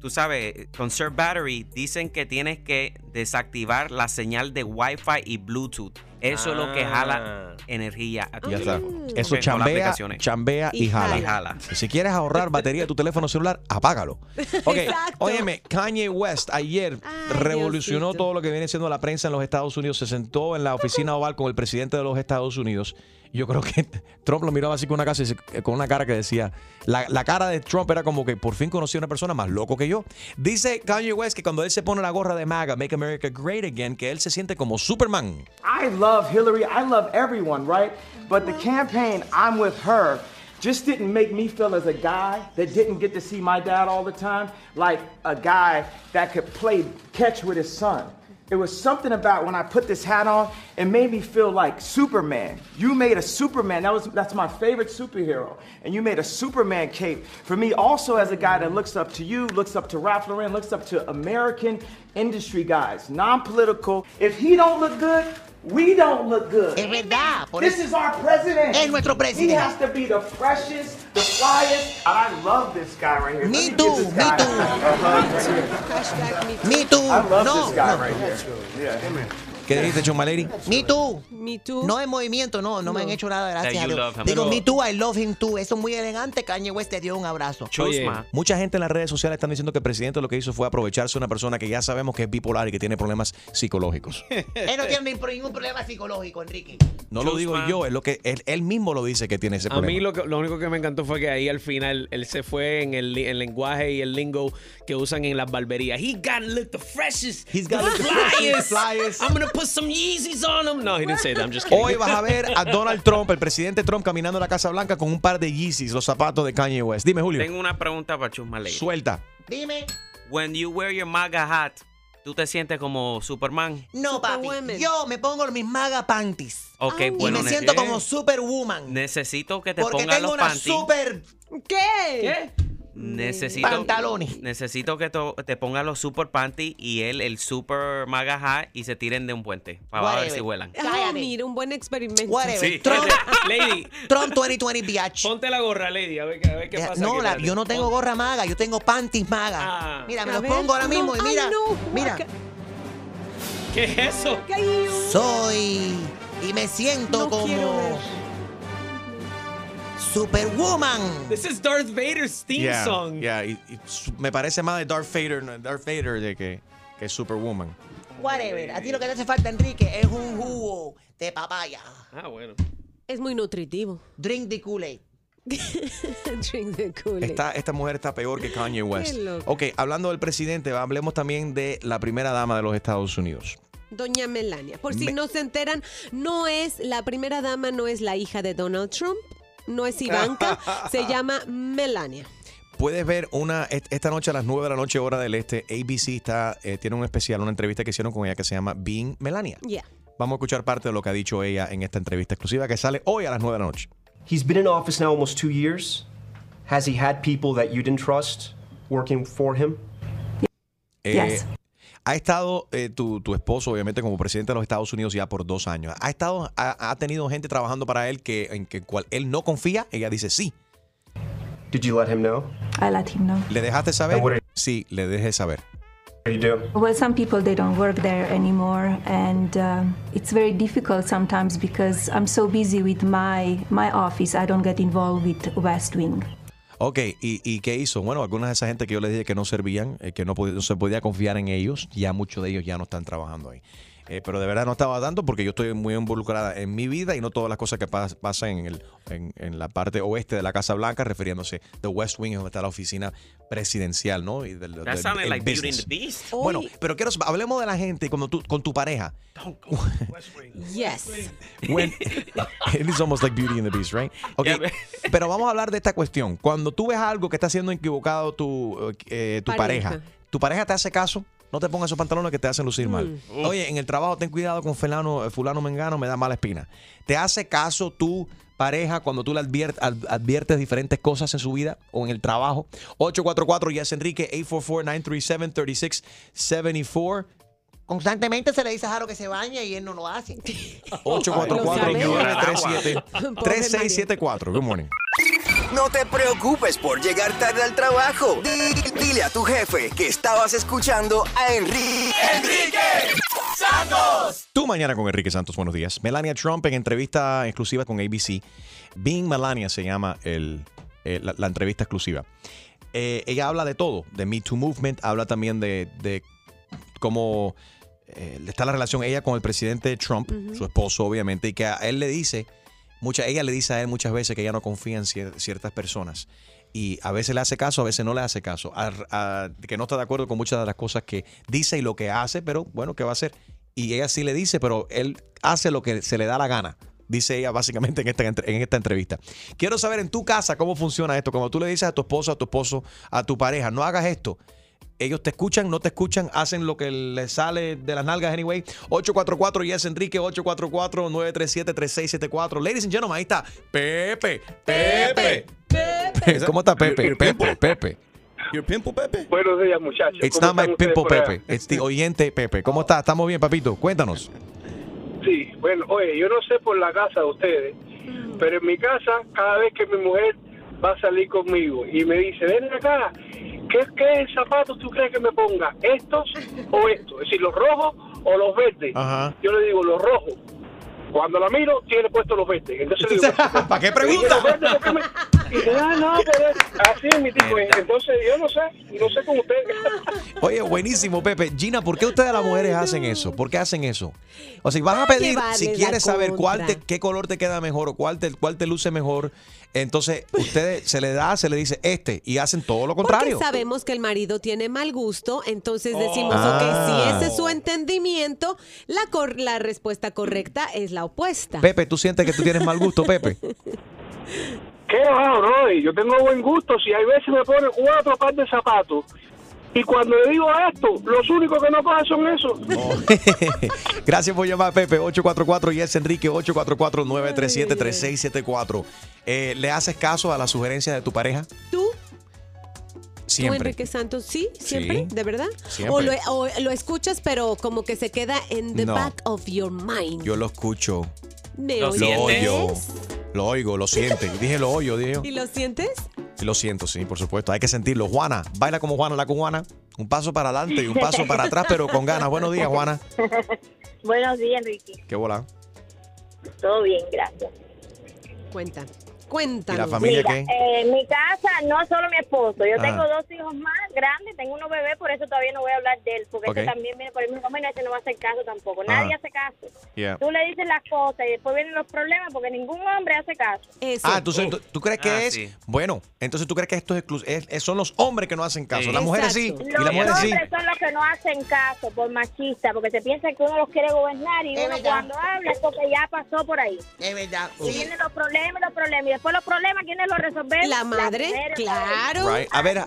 tú sabes, conserve battery, dicen que tienes que desactivar la señal de Wi-Fi y Bluetooth. Eso es lo que Ah. jala energía a tu Ya está. teléfono. Eso con chambea, chambea y, Y jala. jala. Y jala. Si quieres ahorrar *laughs* batería de tu teléfono celular, apágalo. *laughs* Ok, Exacto. óyeme, Kanye West ayer Ay, revolucionó Diosito. todo lo que viene siendo la prensa en los Estados Unidos. Se sentó en la oficina oval con el presidente de los Estados Unidos. Yo creo que *laughs* Trump lo miraba así con una, casa, con una cara que decía, la, la cara de Trump era como que por fin conocí a una persona más loco que yo. Dice Kanye West que cuando él se pone la gorra de MAGA, Make America Great Again, que él se siente como Superman. I love Hillary. I love everyone, right? But the campaign, I'm with her, just didn't make me feel as a guy that didn't get to see my dad all the time, like a guy that could play catch with his son. It was something about when I put this hat on, it made me feel like Superman. You made a Superman. That was that's my favorite superhero. And you made a Superman cape for me also as a guy that looks up to you, looks up to Ralph Lauren, looks up to American industry guys, non-political. If he don't look good, we don't look good. Es verdad. Por This eso- is our president. Es nuestro He has to be the freshest, the flyest. I love this guy right here. Me too, me too. right. Me too. Me too. I love no, this guy no. right here. Yeah, him and- ¿Qué dijiste, Chumaleri? Me too. Me too. No en movimiento, no, no, me han hecho nada, gracias a Dios. Digo, me too, I love him too. Eso es muy elegante. Kanye West te dio un abrazo. Chusma. Mucha gente en las redes sociales están diciendo que el presidente lo que hizo fue aprovecharse de una persona que ya sabemos que es bipolar y que tiene problemas psicológicos. *laughs* Él no tiene ni- ningún problema psicológico, Enrique. No lo digo Chusma. yo, es lo que él, él mismo lo dice que tiene ese A problema. mí lo, que- lo único que me encantó fue que ahí al final él se fue en el, el lenguaje y el lingo que usan en las barberías. He got look the freshest, He's got the the freshest, flyest. flyest. I'm gonna put some Yeezys on him. No, he didn't say that. I'm just kidding. Hoy vas a ver a Donald Trump, el presidente Trump, caminando en la Casa Blanca con un par de Yeezys, los zapatos de Kanye West. Dime, Julio. Tengo una pregunta para Chusma Lady. Suelta. Dime. When you wear your MAGA hat, tú te sientes como Superman. No, papi. Yo me pongo mis maga panties. Ok, y bueno. me ne- siento como Superwoman. Necesito que te Porque pongas tengo los una panties. super. ¿Qué? Necesito, Pantalones. necesito que to- te pongas los super panties y él el super maga hat y se tiren de un puente para ver si vuelan. Ah, mira, un buen experimento. Whatever. Sí. Trump, Lady, Trump 2020 biatch. ponte la gorra, Lady, a ver, qué- a ver qué pasa. No, la- yo no tengo gorra maga, yo tengo panties maga. Ah. Mira, me A los ver, pongo ahora no, mismo y ay, mira, no, mira, ¿Qué es eso? soy y me siento No quiero como ver. Superwoman. This is Darth Vader's theme Yeah, song. yeah, y- y me parece más de Darth Vader, no, Darth Vader de que, que Superwoman. Whatever. A ti lo que te hace falta, Enrique, es un jugo de papaya. Ah, bueno. Es muy nutritivo. Drink the Kool-Aid. *laughs* Drink the Kool-Aid. Esta, esta mujer está peor que Kanye West. Ok, hablando del presidente, hablemos también de la primera dama de los Estados Unidos. Doña Melania. Por si Me- no se enteran, no es la primera dama, no es la hija de Donald Trump, no es Ivanka, se *laughs* llama Melania. Puedes ver una est- esta noche a las 9 de la noche hora del este, ABC está eh, tiene un especial, una entrevista que hicieron con ella que se llama Being Melania. Yeah. Vamos a escuchar parte de lo que ha dicho ella en esta entrevista exclusiva que sale hoy a las 9 de la noche. He's been in office now almost two years. Has he had people that you didn't trust working for him? Eh, Yes. Ha estado eh, tu, tu esposo, obviamente, como presidente de los Estados Unidos ya por dos años. Ha estado, ha, ha tenido gente trabajando para él que en que cual él no confía. Ella dice sí. Did you let him know? I let him know. ¿Le dejaste saber? Sí, le dejé saber. You do? Well, some people they don't work there anymore, and um, it's very difficult sometimes because I'm so busy with my my office. I don't get involved with West Wing. Ok, ¿y, y qué hizo? Bueno, algunas de esa gente que yo les dije que no servían, eh, que no, no se podía confiar en ellos, ya muchos de ellos ya no están trabajando ahí. Eh, pero de verdad no estaba dando porque yo estoy muy involucrada en mi vida y no todas las cosas que pas- pasan en, el, en la parte oeste de la Casa Blanca, refiriéndose de West Wing, donde está la oficina presidencial, ¿no? Y del, That sounded like Beauty and the Beast. Bueno, pero quiero hablemos de la gente cuando tú, con tu pareja. *laughs* Yes. When, *laughs* it is almost like Beauty and the Beast, right? *laughs* Okay, pero vamos a hablar de esta cuestión. Cuando tú ves algo que está haciendo equivocado tu, eh, tu pareja. Pareja. ¿tu pareja te hace caso? No te pongas esos pantalones que te hacen lucir mal. Mm. Oye, en el trabajo ten cuidado con fulano, eh, fulano mengano, me da mala espina. ¿Te hace caso tu pareja cuando tú le advier- ad- adviertes diferentes cosas en su vida o en el trabajo? 844 Yes Enrique 844-937-3674. Constantemente se le dice a Jaro que se bañe y él no lo hace. *laughs* 844-937-3674. Good morning. No te preocupes por llegar tarde al trabajo. Di- Dile a tu jefe que estabas escuchando a Enrique. ¡Enrique Santos! Tu mañana con Enrique Santos, buenos días. Melania Trump en entrevista exclusiva con ABC. Being Melania se llama el, eh, la, la entrevista exclusiva. Eh, ella habla de todo, de Me Too Movement, habla también de, de cómo eh, está la relación ella con el presidente Trump, su esposo obviamente, y que a él le dice, mucha, ella le dice a él muchas veces que ella no confía en cier- ciertas personas. Y a veces le hace caso, a veces no le hace caso. Que no está de acuerdo con muchas de las cosas que dice y lo que hace, pero bueno, ¿qué va a hacer? Y ella sí le dice, pero él hace lo que se le da la gana. Dice ella básicamente en esta, en esta entrevista. Quiero saber en tu casa cómo funciona esto. Cuando tú le dices a tu esposo, a tu esposo, a tu pareja, no hagas esto. Ellos te escuchan, no te escuchan, hacen lo que les sale de las nalgas anyway. 844 Yes Enrique, 844-937-3674. Ladies and gentlemen, ahí está. Pepe, Pepe. *laughs* ¿Cómo está Pepe? Pepe, Pepe. Your pimple Pepe? Buenos días, muchachos. It's ¿Cómo not my pimple? Pepe. It's the oyente Pepe. ¿Cómo está? ¿Estamos bien, papito? Cuéntanos. Sí, bueno, oye, yo no sé por la casa de ustedes, pero en mi casa, cada vez que mi mujer va a salir conmigo y me dice, ven acá, ¿qué, qué zapatos tú crees que me ponga? ¿Estos o estos? Es decir, los rojos o los verdes. Ajá. Yo le digo, los rojos. Cuando la miro, tiene puesto los verdes. Entonces le digo, *laughs* ¿para qué pregunta? Y dice, ah, no, pero así es mi tipo. Entonces, yo no sé, no sé con ustedes. *laughs* Oye, buenísimo, Pepe. Gina, ¿por qué ustedes las mujeres hacen eso? ¿Por qué hacen eso? O sea, van a pedir, si quieres saber cuál te, qué color te queda mejor o cuál te, cuál te luce mejor, entonces ustedes se le da, se le dice este y hacen todo lo Porque contrario. sabemos que el marido tiene mal gusto, entonces decimos, Ah. ok, si ese es su entendimiento, la, cor- la respuesta correcta es la opuesta. Pepe, ¿tú sientes que tú tienes mal gusto, Pepe? *laughs* ¿Qué va, bro? Yo tengo buen gusto. Si hay veces me pone cuatro pares de zapatos Y cuando le digo esto, los únicos que no cogen son esos. *laughs* *laughs* Gracias por llamar, Pepe. 844 y es Enrique 844-937-3674. Eh, ¿Le haces caso a la sugerencia de tu pareja? ¿Tú? ¿Tú, Siempre. Enrique Santos? ¿Sí? ¿Siempre? Sí. ¿De verdad? Siempre. O lo, o lo escuchas, pero como que se queda en the No. back of your mind. Yo lo escucho. ¿Me Lo oyo. Lo oigo, lo siente. Dije lo oyo, dije. ¿Y lo sientes? Y lo siento, sí, por supuesto. Hay que sentirlo. Juana, baila como Juana, la con Juana. Un paso para adelante y un paso para atrás, pero con ganas. Buenos días, Juana. *laughs* Buenos días, Enrique. Qué bola. Todo bien, gracias. Cuenta. Cuéntanos. ¿Y la familia Mira, qué? eh, en mi casa no solo mi esposo. Yo Ajá. tengo dos hijos más grandes, tengo unos bebés, por eso todavía no voy a hablar de él, porque Ok. ese también viene por el mismo camino, ese no va a hacer caso tampoco. Nadie hace caso. Yeah. Tú le dices las cosas y después vienen los problemas porque ningún hombre hace caso. Ah, entonces, ¿tú, tú crees que Ah, es? sí. Bueno, entonces tú crees que esto es, es- es- son los hombres que no hacen caso. Las mujeres sí. Y Los las mujeres sí. hombres son los que no hacen caso por machistas, porque se piensa que uno los quiere gobernar y Es uno verdad. cuando habla es porque ya pasó por ahí. Es verdad. Y vienen los problemas, los problemas, y después los problemas, ¿quiénes los resolver? La madre, mujeres. claro. Right. A ver, a,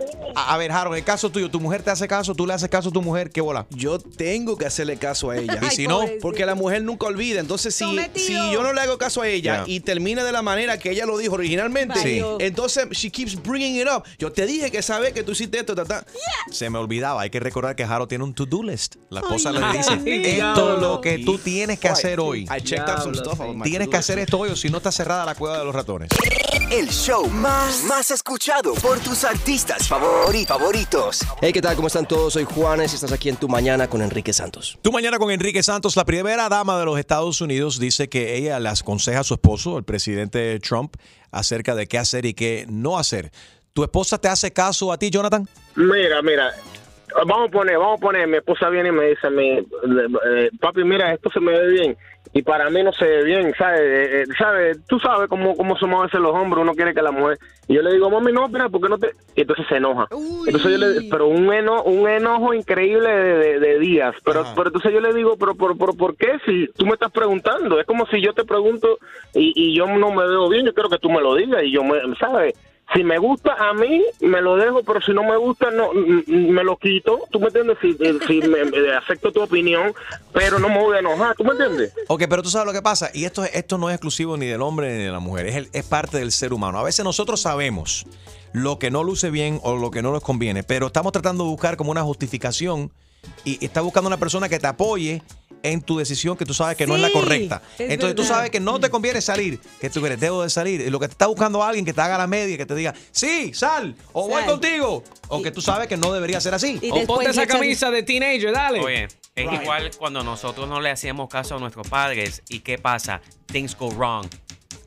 a ver, Harold, el caso tuyo, tu mujer te hace caso, tú le haces caso a tu mujer, ¿qué bola? Yo tengo que hacerle caso a ella. *laughs* Y si no, porque la mujer nunca olvida. Entonces, si, si yo no le hago caso a ella Yeah. y termina de la manera que ella lo dijo originalmente, Sí. entonces she keeps bringing it up. Yo te dije que sabes que tú hiciste esto, ta, ta. se me olvidaba, hay que recordar que Harold tiene un to-do list. La esposa Ay, le dice, esto es lo que tú tienes que hacer hoy. I checked out some stuff Tienes que hacer esto hoy o si no está cerrada la cueva de los ratones. El show más, más escuchado por tus artistas favori- favoritos. Hey, ¿qué tal? ¿Cómo están todos? Soy Juanes y estás aquí en Tu Mañana con Enrique Santos. Tú mañana con Enrique Santos, la primera dama de los Estados Unidos, dice que ella le aconseja a su esposo, el presidente Trump, acerca de qué hacer y qué no hacer. ¿Tu esposa te hace caso a ti, Jonathan? Mira, mira, vamos a poner, vamos a poner, mi esposa viene y me dice a mí, eh, papi, mira, esto se me ve bien. Y para mí no se ve bien, ¿sabes? Eh, eh, ¿sabes? Tú sabes cómo, cómo somos a veces los hombres, uno quiere que la mujer... Y yo le digo, mami, no, mira, ¿por qué no te...? Y entonces se enoja. Entonces yo le... Pero un, eno, un enojo increíble de, de- de días. Pero, pero entonces yo le digo, pero por, por, ¿por qué? Si tú me estás preguntando. Es como si yo te pregunto y, y yo no me veo bien, yo quiero que tú me lo digas. Y yo, me, ¿sabes? Si me gusta a mí, me lo dejo, pero si no me gusta, no me lo quito. ¿Tú me entiendes? Si, eh, si me, acepto tu opinión, pero no me voy a enojar. ¿Tú me entiendes? Ok, pero tú sabes lo que pasa, y esto, esto no es exclusivo ni del hombre ni de la mujer, es, el- es parte del ser humano. A veces nosotros sabemos lo que no luce bien o lo que no nos conviene, pero estamos tratando de buscar como una justificación y, estás buscando una persona que te apoye en tu decisión que tú sabes que no es la correcta. es Entonces tú sabes que no te conviene salir, que tú crees, debo de salir. Y lo que te está buscando alguien que te haga la media, que te diga, sí, sal, o voy contigo. O que tú sabes que no debería ser así. O ponte esa camisa de teenager, dale. Oye, es igual cuando nosotros no le hacíamos caso a nuestros padres y qué pasa, things go wrong.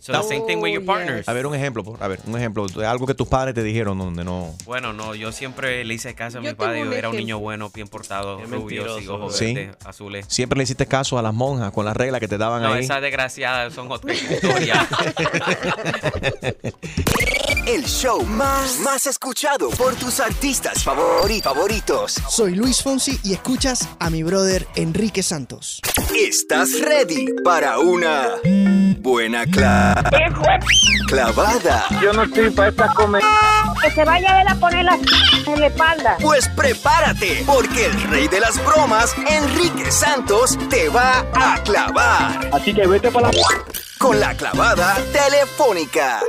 So the same thing with your partners. A ver, un ejemplo, por- a ver, un ejemplo de algo que tus padres te dijeron donde no. Bueno, no, yo siempre le hice caso a Yo mi padre. Yo era un ejemplo. niño bueno, bien portado, Qué rubio, mentiroso. ojos verdes, azules. Siempre le hiciste caso a las monjas con las reglas que te daban No, ahí. esas desgraciadas son otra historia. *laughs* *laughs* El show más, más escuchado por tus artistas favori- favoritos. Soy Luis Fonsi y escuchas a mi brother Enrique Santos. ¿Estás ready para una buena cla- clavada? Yo no estoy para esta comer. Que se vaya a él a poner la en la espalda. Pues prepárate, porque el rey de las bromas, Enrique Santos, te va a clavar. Así que vete para la... Con la clavada telefónica.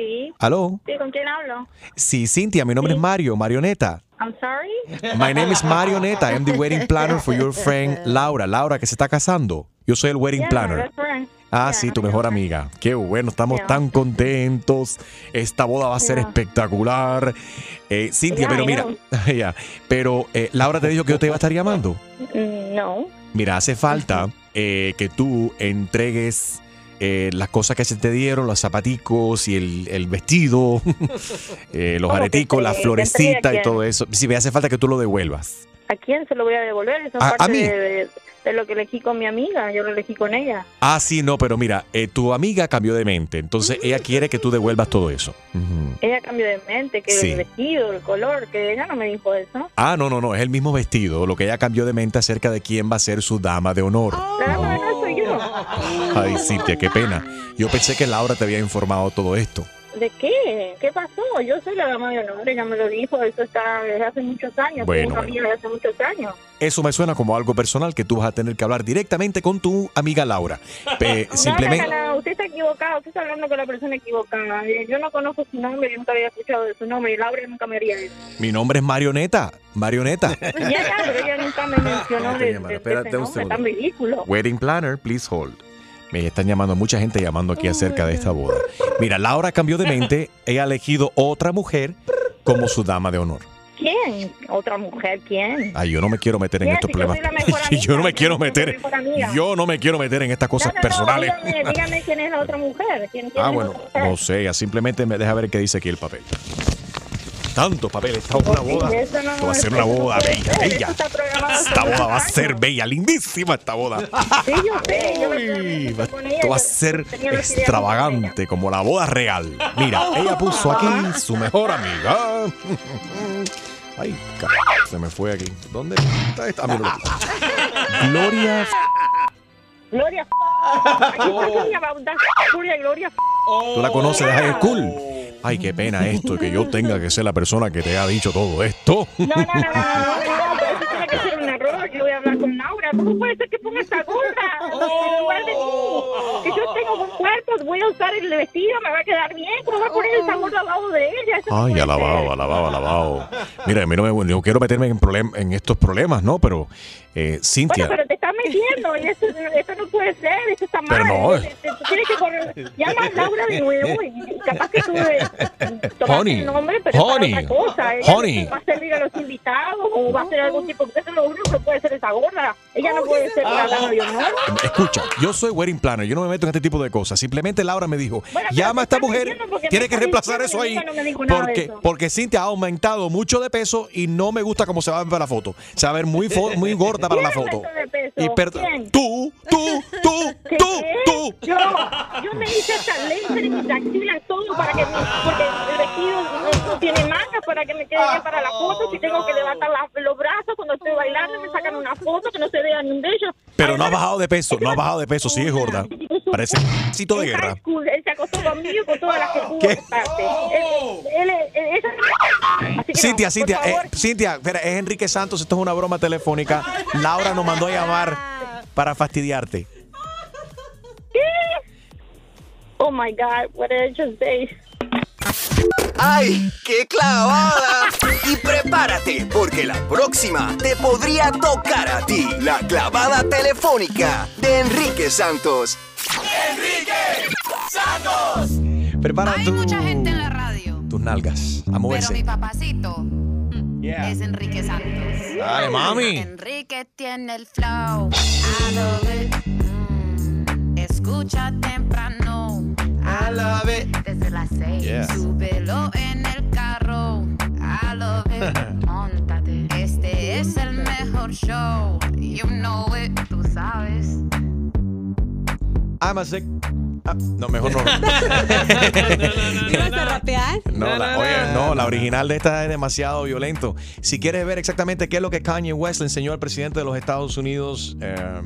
Sí. ¿Aló? Sí, ¿con quién hablo? Sí, Cintia, mi nombre es Mario, Marioneta. I'm sorry. My name is Marioneta. I'm the wedding *laughs* planner for your friend Laura. Laura, que se está casando. Yo soy el wedding Yeah, planner. Ah, sí, tu mejor amiga. Qué bueno, estamos Yeah. tan contentos. Esta boda va a ser espectacular. Eh, Cintia, pero mira, *laughs* ya, pero eh, Laura te dijo que yo te iba a estar llamando. Mm, No. Mira, hace falta eh, que tú entregues eh, las cosas que se te dieron, los zapaticos y el, el vestido, *laughs* eh, los ¿Cómo que areticos, te- la te entregue florecita a y todo eso. Sí, me hace falta que tú lo devuelvas. ¿A quién se lo voy a devolver? Eso es A- a parte mí. de, de- de lo que elegí con mi amiga. Yo lo elegí con ella. Ah, sí, no, pero mira, eh, tu amiga cambió de mente, entonces ella *laughs* quiere que tú devuelvas todo eso. Ella cambió de mente, que Sí. el vestido, el color, que ella no me dijo eso. Ah, no, no, no, es el mismo vestido, lo que ella cambió de mente acerca de quién va a ser su dama de honor. La dama Ay, Cintia, qué pena. Yo pensé que Laura te había informado todo esto. ¿De qué? ¿Qué pasó? Yo soy la dama de honor, ella me lo dijo, eso está desde hace muchos años, Bueno, familia desde hace muchos años. Eso me suena como algo personal que tú vas a tener que hablar directamente con tu amiga Laura. *laughs* Pe- No, simplemente... no, no, usted está equivocado, usted está hablando con la persona equivocada. Eh, Yo no conozco su nombre, yo nunca había escuchado de su nombre, y Laura nunca me haría eso. Mi nombre es Marioneta. Marioneta. *laughs* Ya, ya, pero ella nunca me *laughs* mencionó de, de- de espérate ese un nombre segundo. tan ridículo. Wedding planner, please hold. Me están llamando mucha gente llamando aquí acerca de esta boda. Mira, Laura cambió de mente. Ella ha elegido otra mujer como su dama de honor. ¿Quién? ¿Otra mujer? ¿Quién? Ay, yo no me quiero meter en estos si yo problemas. *laughs* amiga, yo no me quiero meter. Yo no me quiero meter en estas cosas personales. No, dígame, dígame quién es la otra mujer. ¿Quién, quién Ah, bueno, mujer? no sé. Simplemente me deja ver qué dice aquí el papel. Tantos papeles. Esta es una boda. No- va a ser una boda bella, bella. Esta boda va a ser bella, lindísima esta boda. Uy, esto va a ser extravagante, como la boda real. Mira, ella puso aquí su mejor amiga. *laughs* Ay, se me fue aquí. ¿Dónde está esta? Ah, Gloria. Gloria. Gloria, Gloria. Tú la conoces de High School. Ay, qué pena esto, que yo tenga que ser la persona que te ha dicho todo esto. No, no, no, no, no, tiene que ser un error. Yo voy a hablar con Laura. ¿Cómo puede ser que ponga esta gorra en lugar de mí? Que yo tengo buen cuerpo, voy a usar el vestido, me va a quedar bien. ¿Cómo va a poner esa gorra al lado de ella? Ay, alabado, alabado, alabado. Mira, a mí no, me, no quiero meterme en, en estos problemas, ¿no? Pero, eh, Cintia. Metiendo y eso, eso no puede ser, eso está mal. Pero no. Te- te- tú tienes que correr. Llama a Laura de nuevo y capaz que tú eh, tomaste Honey, el nombre, pero es para honey, otra cosa. Ella honey. va a servir a los invitados o va a hacer algún tipo, porque eso es lo único que puede ser esa gorda. Ella no puede ser la dama de honor. Escucha, yo soy wedding planner, yo no me meto en este tipo de cosas. Simplemente Laura me dijo, llama a esta mujer, tiene que reemplazar eso ahí. no Porque, eso. porque Cintia ha aumentado mucho de peso y no me gusta cómo se va a ver para la foto. Se va a ver muy, fo- muy gorda para la ¿Quién foto. Y per- ¿Quién? tú, tú, tú, ¿Qué, tú, qué? tú. Yo, yo me hice hasta laser en mis axilas, todo para que mi, porque el vestido no, no tiene mangas para que me quede bien para la foto. Si tengo que levantar la- los brazos cuando estoy bailando, me sacan una foto que no se vea ni un bello. Pero no ha bajado de peso, no ha bajado de peso, sigue gorda. Parece un cito de guerra. Él se acostó conmigo con todas las que Cintia, Cintia, eh. Cintia, espera, es Enrique Santos, esto es una broma telefónica. Laura nos mandó a llamar para fastidiarte. Oh my God, what did I just say? ¡Ay, qué clavada! Y prepárate, porque la próxima te podría tocar a ti. La clavada telefónica de Enrique Santos. ¡Enrique Santos! Prepara Hay tu- mucha gente en la radio, tus nalgas a pero moverse. mi papacito mm, es Enrique Santos. Dale, mami. Enrique tiene el flow. I love it. Mm, Escucha temprano. I love it. Desde las seis. Yeah. Súbelo en el carro. I love it. *laughs* Móntate. Este es el mejor show. You know it. Tú sabes. I'm a sick. Ah, no, mejor no. *laughs* ¿Ibas a rapear? No, la, oye, no, la original de esta es demasiado violento. Si quieres ver exactamente qué es lo que Kanye West le enseñó al presidente de los Estados Unidos, eh,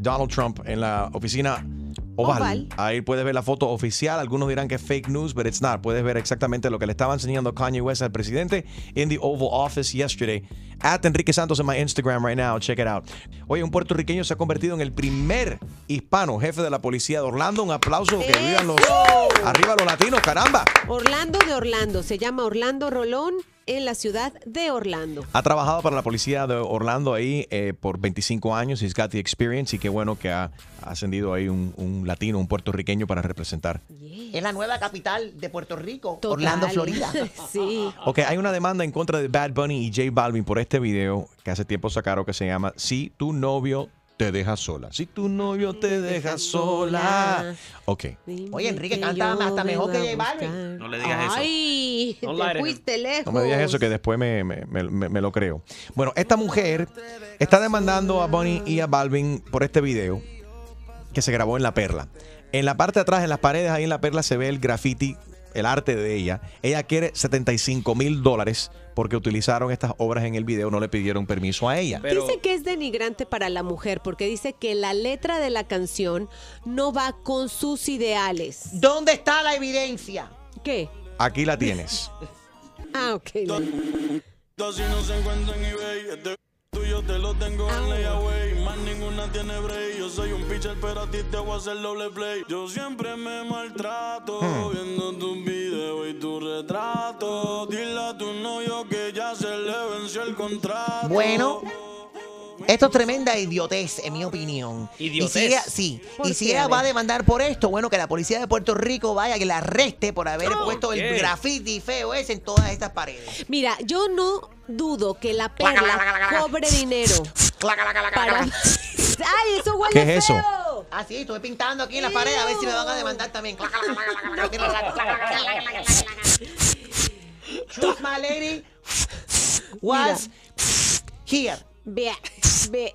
Donald Trump, en la oficina Oval. Oval. Ahí puedes ver la foto oficial. Algunos dirán que es fake news, but it's not. Puedes ver exactamente lo que le estaba enseñando Kanye West al presidente in the Oval Office yesterday. At Enrique Santos en my Instagram right now. Check it out. Oye, un puertorriqueño se ha convertido en el primer hispano jefe de la policía de Orlando. Un aplauso. Que vivan los. Arriba los latinos, caramba. Orlando de Orlando. Se llama Orlando Rolón en la ciudad de Orlando. Ha trabajado para la policía de Orlando ahí eh, por 25 años. He's got the experience y qué bueno que ha ascendido ahí un, un latino, un puertorriqueño para representar. Es la nueva capital de Puerto Rico, Total. Orlando, Florida. *laughs* sí. Ok, hay una demanda en contra de Bad Bunny y J Balvin por este video que hace tiempo sacaron que se llama Si tu novio te deja sola. Si tu novio te deja sola. Ok. Oye, Enrique canta hasta mejor que J Balvin. No le digas eso. Ay, No te fuiste lejos. No me digas eso que después me, me- me- me- me lo creo. Bueno, esta mujer está demandando a Bunny y a Balvin por este video que se grabó en La Perla. En la parte de atrás, en las paredes, ahí en La Perla, se ve el graffiti, el arte de ella. Ella quiere 75 mil dólares porque utilizaron estas obras en el video, no le pidieron permiso a ella. Dice que es denigrante para la mujer porque dice que la letra de la canción no va con sus ideales. ¿Dónde está la evidencia? ¿Qué? Aquí la tienes. *laughs* Ah, ok. EBay. Este tuyo te lo tengo en layaway. Más ninguna tiene break. Yo soy un pitcher, pero a ti te voy a hacer doble play. Yo siempre me maltrato viendo tus videos y tu retrato. Dile a tu novio que ya se le venció el contrato. Bueno, esto es tremenda idiotez, en mi opinión. Idiotez. Y si ella, sí. ¿Por Y si qué? ella va a demandar por esto, bueno, que la policía de Puerto Rico vaya, que la arreste por haber puesto ¿qué? el graffiti feo ese en todas estas paredes. Mira, yo no dudo que la perla cobre dinero. Para... ¡Ay, eso huele ¿Qué es eso? feo! Ah, sí, estuve pintando aquí en la pared a ver si me van a demandar también. Choose my lady was here. Ve, ve.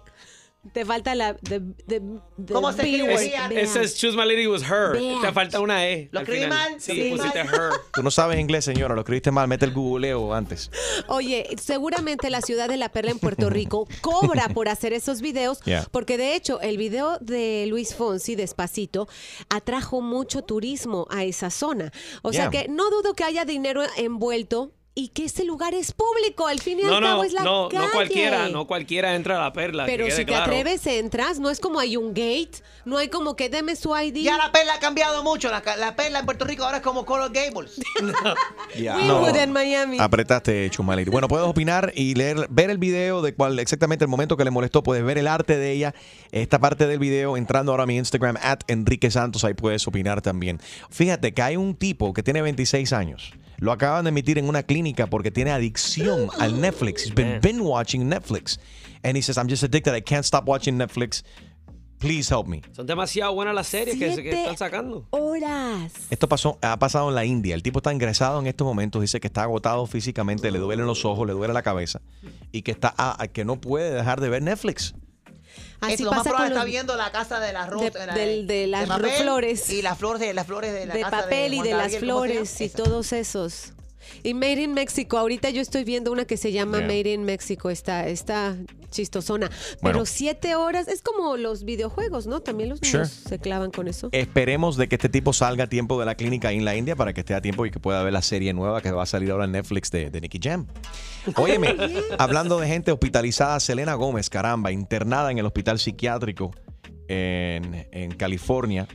Te falta la. The, the, the ¿Cómo se B escribe? Ese es Choose My Lady was her. Te falta una E. ¿Lo escribí mal? Sí, ¿Lo escribí pusiste mal? her. Tú no sabes inglés, señora. Lo escribiste mal. Mete el googleo antes. Oye, seguramente la ciudad de La Perla en Puerto Rico *laughs* cobra por hacer esos videos, Yeah. porque de hecho el video de Luis Fonsi, Despacito, atrajo mucho turismo a esa zona. O sea Yeah. que no dudo que haya dinero envuelto y que ese lugar es público, al fin y No, al cabo no, es la no, calle. no cualquiera, no cualquiera entra a la perla. Pero si te claro. atreves, entras, no es como hay un gate, no hay como que deme su ID. Ya la perla ha cambiado mucho. La, perla en Puerto Rico ahora es como Coral Gables. *laughs* *laughs* Winwood en Miami. Apretaste, Chumality. Bueno, puedes opinar y leer, ver el video de cuál exactamente el momento que le molestó. Puedes ver el arte de ella. Esta parte del video entrando ahora a mi Instagram, at Enrique Santos. Ahí puedes opinar también. Fíjate que hay un tipo que tiene 26 años. Lo acaban de emitir en una clínica porque tiene adicción al Netflix. He's been binge watching Netflix. And he says, I'm just addicted. I can't stop watching Netflix. Please help me. Son demasiado buenas las series que, están sacando. Horas. Esto pasó, ha pasado en la India. El tipo está ingresado en estos momentos. Dice que está agotado físicamente, le duelen los ojos, le duele la cabeza y que está ah, que no puede dejar de ver Netflix. Así Esto, lo más probable está viendo la casa de las de- rosas. de las papel flores. Y las flores de las flores de la de casa papel y de las flores y todos esos. Y Made in Mexico, ahorita yo estoy viendo una que se llama Yeah. Made in Mexico, está, está chistosona. Bueno. Pero siete horas es como los videojuegos, ¿no? También los Sure. niños se clavan con eso. Esperemos de que este tipo salga a tiempo de la clínica en la India para que esté a tiempo y que pueda ver la serie nueva que va a salir ahora en Netflix de, de Nicky Jam. Óyeme, *laughs* hablando de gente hospitalizada, Selena Gómez, caramba, internada en el hospital psiquiátrico en, en California.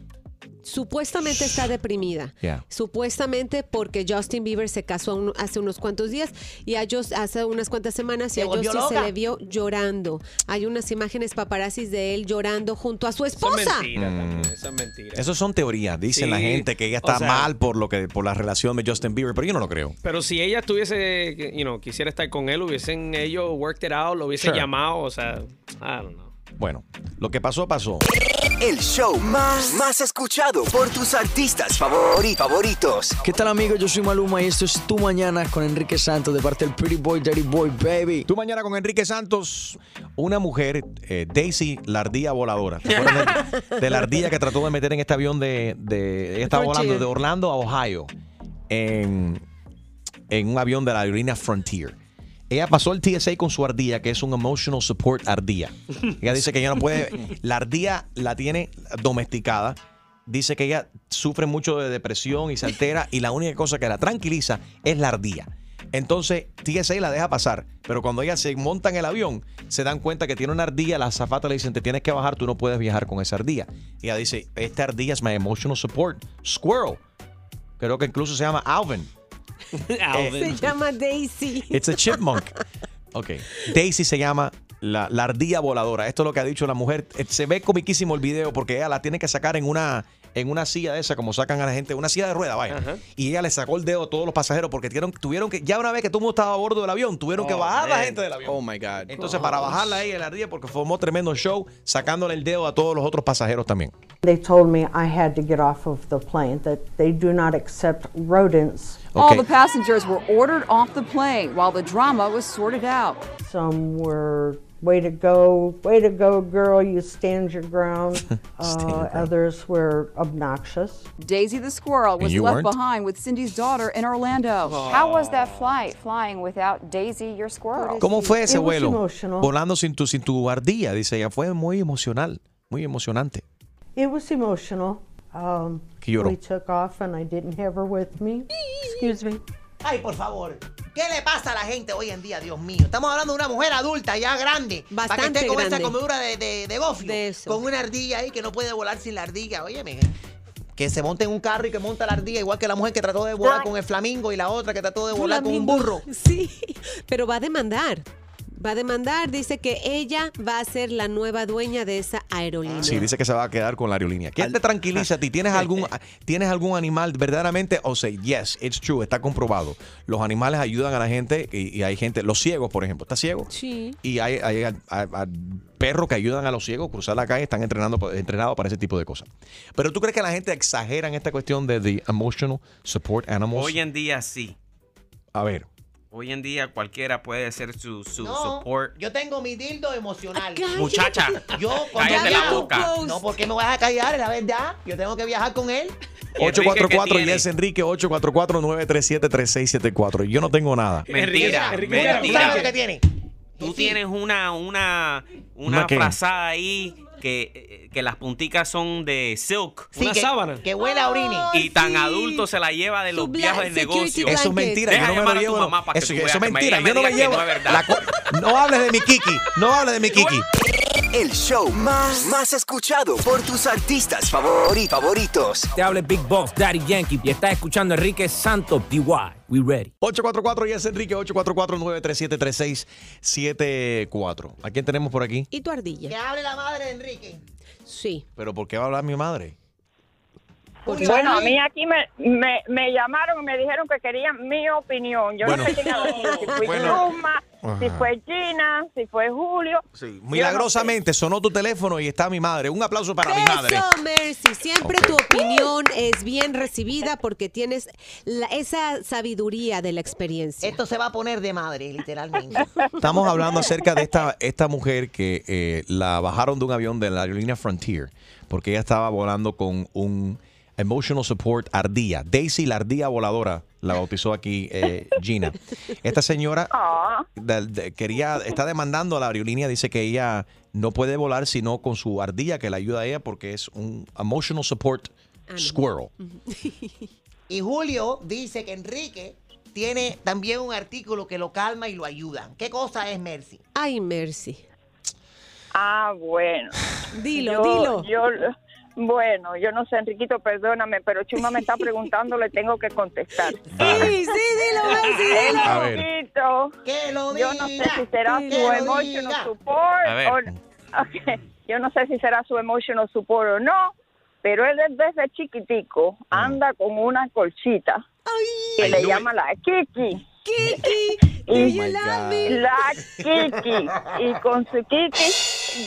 Supuestamente está deprimida. Yeah. Supuestamente porque Justin Bieber se casó un- hace unos cuantos días y a Just- hace unas cuantas semanas y Se a Justin se le vio llorando. Hay unas imágenes paparazzis de él llorando junto a su Eso es esposa. mentira Mm. también, eso es mentira. Esos son teorías. Dicen Sí, la gente que ella está o sea- mal por lo que por la relación de Justin Bieber, pero yo no lo creo. Pero si ella estuviese, you know, quisiera estar con él, hubiesen ellos worked it out, lo hubiesen Sure. llamado, o sea, I don't know. Bueno, lo que pasó, pasó. El show más, más escuchado por tus artistas favori- favoritos. ¿Qué tal amigos? Yo soy Maluma y esto es Tu Mañana con Enrique Santos de parte del Pretty Boy, Daddy Boy, Baby. Tu mañana con Enrique Santos, una mujer, eh, Daisy, la ardilla voladora. ¿Te acuerdas de, *laughs* de la ardilla que trató de meter en este avión de... de ella estaba volando de Orlando a Ohio en, en un avión de la aerolínea Frontier. Ella pasó el TSA con su ardilla, que es un Emotional Support ardilla. Ella dice que ella no puede... *laughs* La ardilla la tiene domesticada. Dice que ella sufre mucho de depresión y se altera y la única cosa que la tranquiliza es la ardilla. Entonces TSA la deja pasar, pero cuando ella se monta en el avión, se dan cuenta que tiene una ardilla, la azafata le dicen, te tienes que bajar, tú no puedes viajar con esa ardilla. Y ella dice, esta ardilla es my emotional support, squirrel. Creo que incluso se llama Alvin. *laughs* Se llama Daisy. It's a chipmunk. Ok. Daisy se llama la, la ardilla voladora. Esto es lo que ha dicho la mujer. Eh, Se ve comiquísimo el video porque ella la tiene que sacar en una, en una silla de esa, como sacan a la gente, una silla de rueda, vaya. Y ella le sacó el dedo a todos los pasajeros porque tuvieron, tuvieron que, ya una vez que todo el mundo estaba a bordo del avión, tuvieron que Oh, bajar la man. gente del avión. Oh my God. Entonces, para bajarla ahí en la ardilla, porque formó tremendo show, sacándole el dedo a todos los otros pasajeros también. They told me I had to get off of the plane, that they do not accept rodents. All the passengers were ordered off the plane while the drama was sorted out. Some were, way to go, way to go, girl, you stand your ground. *laughs* uh, others were obnoxious. Daisy the squirrel was you left weren't? behind with Cindy's daughter in Orlando. How was that flight, flying without Daisy, your squirrel? ¿Cómo fue ese It was vuelo? emotional. Volando sin tu, sin tu ardilla, dice ella. Fue muy emocional, muy emocionante. It was emotional. Um, Que lloró. we took off and I didn't have her with me. Excuse me. Ay, por favor. ¿Qué le pasa a la gente hoy en día, Dios mío? Estamos hablando de una mujer adulta, ya grande. para que Bastante esté con esa comedura de, de, de gofio. Con una ardilla ahí que no puede volar sin la ardilla. Óyeme. Que se monte en un carro y que monta la ardilla, igual que la mujer que trató de volar con el flamingo y la otra que trató de volar con un burro. *laughs* Sí, pero va a demandar. Va a demandar, dice que ella va a ser la nueva dueña de esa aerolínea. Sí, dice que se va a quedar con la aerolínea. ¿Quién te tranquiliza a ti? ¿Tienes *laughs* algún, ¿Tienes algún animal verdaderamente? O sea, yes, it's true, está comprobado. Los animales ayudan a la gente y, y hay gente, los ciegos, por ejemplo, ¿está ciego? Sí. Y hay, hay- hay- hay perros que ayudan a los ciegos a cruzar la calle, están entrenando, entrenados para ese tipo de cosas. Pero tú crees que la gente exagera en esta cuestión de the emotional support animals? Hoy en día sí. A ver. Hoy en día cualquiera puede ser su, su No, support. yo tengo mi dildo emocional. Muchacha, *laughs* Yo cuando cállate la boca. No, ¿por qué me vas a callar? Es la verdad. Yo tengo que viajar con él. 844 y es Enrique 844-937-3674. Yo no tengo nada. Mentira, Enrique, mentira. ¿tú sabes lo que tiene? Tú tienes una, una, ¿Una una frazada ahí que, que las punticas son de silk. Sí, que- Que huele a orine. Y tan adulto se la lleva de los viajes de negocio. Eso es mentira. Deja Yo no me lo llevo. mamá para que Eso, tú eso es me- mentira. Yo no me llevo. no es verdad. la co- no hables de mi Kiki. No hables de mi Kiki. El show más, más escuchado por tus artistas favori- favoritos. Te habla Big Boss, Daddy Yankee, y estás escuchando a Enrique Santos, DY. We ready. 844 y es Enrique 844-937-3674. ¿A quién tenemos por aquí? ¿Y tu ardilla? Que hable la madre de Enrique. Sí. ¿Pero por qué va a hablar mi madre? Bueno, a mí aquí me, me, me llamaron y me dijeron que querían mi opinión. Yo Bueno. no sé quién si fue *laughs* Bueno. Chuma, si fue Gina, si fue Julio. Sí. Milagrosamente sonó tu teléfono y está mi madre. Un aplauso para mi madre. Mercy. Siempre tu opinión es bien recibida porque tienes la- esa sabiduría de la experiencia. Esto se va a poner de madre, literalmente. *laughs* Estamos hablando acerca de esta, esta mujer que eh, la bajaron de un avión de la aerolínea Frontier porque ella estaba volando con un Emotional Support Ardilla. Daisy, la ardilla voladora, la bautizó aquí eh, Gina. Esta señora de- de- quería, está demandando a la aerolínea, dice que ella no puede volar sino con su ardilla que la ayuda a ella porque es un Emotional Support Squirrel. Y Julio dice que Enrique tiene también un artículo que lo calma y lo ayuda. ¿Qué cosa es Mercy? Ay, Mercy. Ah, bueno. Dilo, Yo- dilo. Yo, bueno, yo no sé, Enriquito, perdóname, pero Chuma me está *laughs* preguntando, le tengo que contestar. Sí, sí, dilo, Mercy, dilo. A ver. Enriquito, que lo yo no sé diga, si será que su emotional diga. support A ver. o *laughs* Ok, yo no sé si será su emotional support o no, pero él desde chiquitico anda con una colchita que Ay, le no. llama la Kiki. Kiki, y me? la Kiki y con su Kiki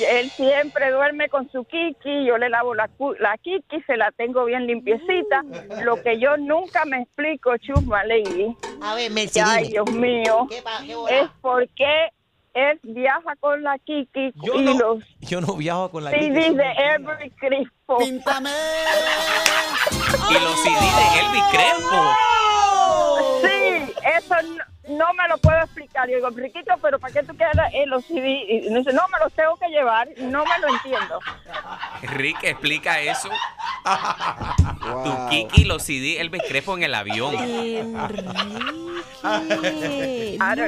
él siempre duerme con su Kiki yo le lavo la, cu- la Kiki se la tengo bien limpiecita lo que yo nunca me explico Chusma Lady A ver, Mercy, ay dime. Dios mío ¿Qué pa- qué bola? es porque él viaja con la Kiki Yo y no, los yo no viajo con la CDs Kiki. de Every Crispo Y los CD de Elvis Crespo. No, me lo puedo explicar. Yo digo, Riquito, pero ¿para qué tú quieres eh, los CD? Y dice, no, me los tengo que llevar. No me lo entiendo. Rick, explica eso. *laughs* Tu Kiki, los CD, Elvis Crespo en el avión.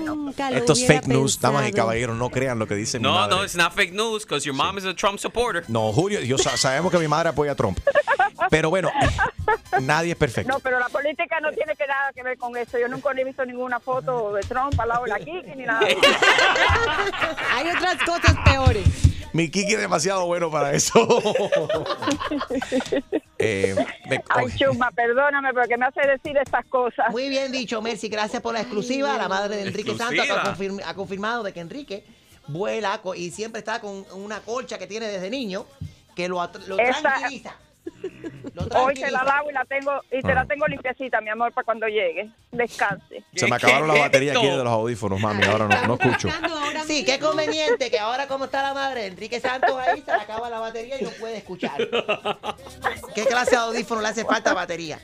Nunca lo Estos hubiera fake news, damas y caballeros, no crean lo que dice mi No, madre. no, it's not fake news, because your mom is a Trump supporter. No, Julio, yo sa- sabemos que mi madre apoya a Trump. *laughs* Pero bueno, *laughs* nadie es perfecto. No, pero la política no tiene que nada que ver con eso. Yo nunca he visto ninguna foto de Trump al lado de la Kiki ni nada. *laughs* Hay otras cosas peores. Mi Kiki es demasiado bueno para eso. *laughs* Eh, me- Ay, Chuma, perdóname, pero que me hace decir estas cosas. Muy bien dicho, Mercy. Gracias por la exclusiva. La madre de Enrique Santos ha, Exclusiva. confirm- ha confirmado de que Enrique vuela y siempre está con una colcha que tiene desde niño que lo, lo Esa- tranquiliza. Hoy te la lavo y la tengo y te Ah. la tengo limpiecita, mi amor, para cuando llegue. Descanse. se me acabaron la batería aquí de los audífonos, mami. Ahora no, no escucho. Sí, qué conveniente que ahora como está la madre Enrique Santos ahí se le acaba la batería y no puede escuchar. ¿Qué clase de audífono le hace falta batería?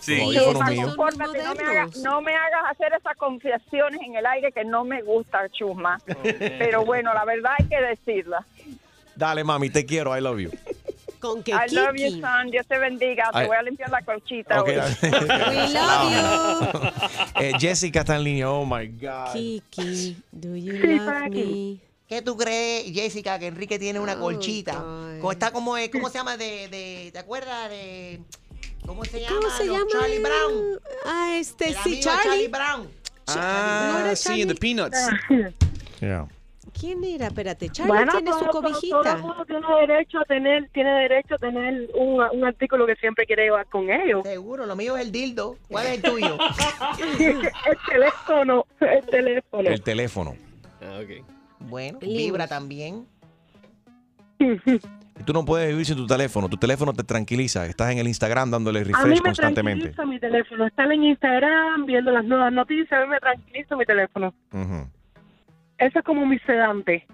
Sí. Chuma, compórtate, no me, hagas, no me hagas hacer esas confesiones en el aire que no me gusta, Chusma. Pero bueno, la verdad hay que decirla. Dale, mami, te quiero. I love you. Con que I love you, Kiki. son. Dios te bendiga. Ay. Te voy a limpiar la colchita Ok. hoy. *laughs* We love *laughs* Eh, Jessica está en línea. Oh my God. Kiki, do you Sí, love me? ¿Qué tú crees, Jessica, que Enrique tiene una colchita? Como está como, eh, ¿Cómo se llama? De, de, ¿Te acuerdas de... ¿Cómo se llama? ¿Cómo se llama? Charlie Brown. Ah, este, El sí, Charlie. Charlie Brown. Ah, ¿No era sí, Charlie? The Peanuts. *laughs* Yeah. ¿Quién era? Espérate, Charlie Bueno, tiene su todo- todo- cobijita. Todo el mundo tiene derecho a tener, tiene derecho a tener un, un artículo que siempre quiere llevar con ellos. Seguro, lo mío es el dildo. ¿Cuál es el tuyo? *laughs* el teléfono, el teléfono. El teléfono. Ah, ok. Bueno, vibra también. Tú no puedes vivir sin tu teléfono. Tu teléfono te tranquiliza. Estás en el Instagram dándole A mí refresh me constantemente. tranquiliza mi teléfono. Estar en Instagram viendo las nuevas noticias, a mí me tranquiliza mi teléfono. Ujú. Eso es como mi sedante.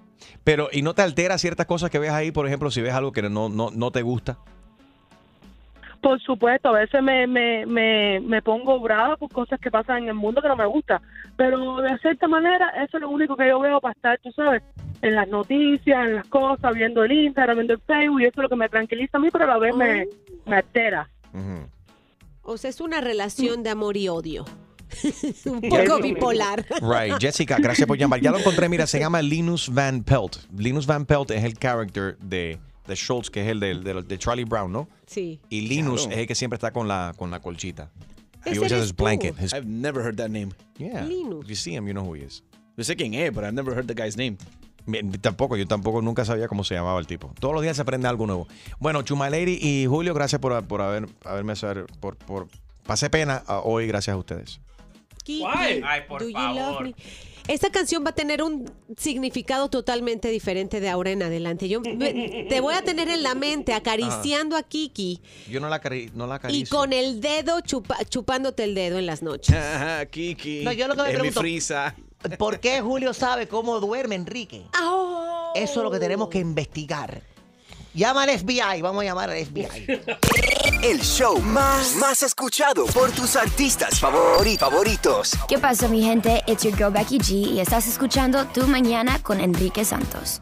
Pero, ¿y no te altera ciertas cosas que ves ahí? Por ejemplo, si ves algo que no, no, no te gusta. Por supuesto, a veces me, me, me, me pongo brava por cosas que pasan en el mundo que no me gusta. Pero de cierta manera, eso es lo único que yo veo para estar, tú sabes, en las noticias, en las cosas, viendo el Instagram, viendo el Facebook, y eso es lo que me tranquiliza a mí, pero a la vez me, me altera. O sea, es una relación de amor y odio. *laughs* Un poco bipolar. *laughs* Right. Jessica, gracias por llamar. Ya lo encontré. Mira, se llama Linus Van Pelt. Linus Van Pelt es el character de, de Schultz, que es el de, de- de Charlie Brown, ¿no? Sí. Y Linus Claro. es el que siempre está con la, con la colchita. He always has his blanket. His- I've never heard that name. yeah. Linus. If you see him, you know who he is. Yo sé quién es, but I've never heard the guy's name. Tampoco, yo tampoco nunca sabía cómo se llamaba el tipo. Todos los días se aprende algo nuevo. Bueno, Chumaleri y Julio, gracias por, por haber, haberme hacer, por, por pasé pena ah, hoy, gracias a ustedes. Kiki, Ay, por do you love favor. me? Esta canción va a tener un significado totalmente diferente de ahora en adelante. Yo me- te voy a tener en la mente acariciando a Kiki Yo no la, cari- no la y acaricio. con el dedo chupa- chupándote el dedo en las noches. Ajá, Kiki. No, yo lo que me es mi pregunto- frisa. ¿Por qué Julio sabe cómo duerme Enrique? Eso es lo que tenemos que investigar. Llama al FBI, vamos a llamar al FBI. *laughs* El show más, más escuchado por tus artistas favori- favoritos. ¿Qué pasa, mi gente? It's your girl Becky G y estás escuchando Tu Mañana con Enrique Santos.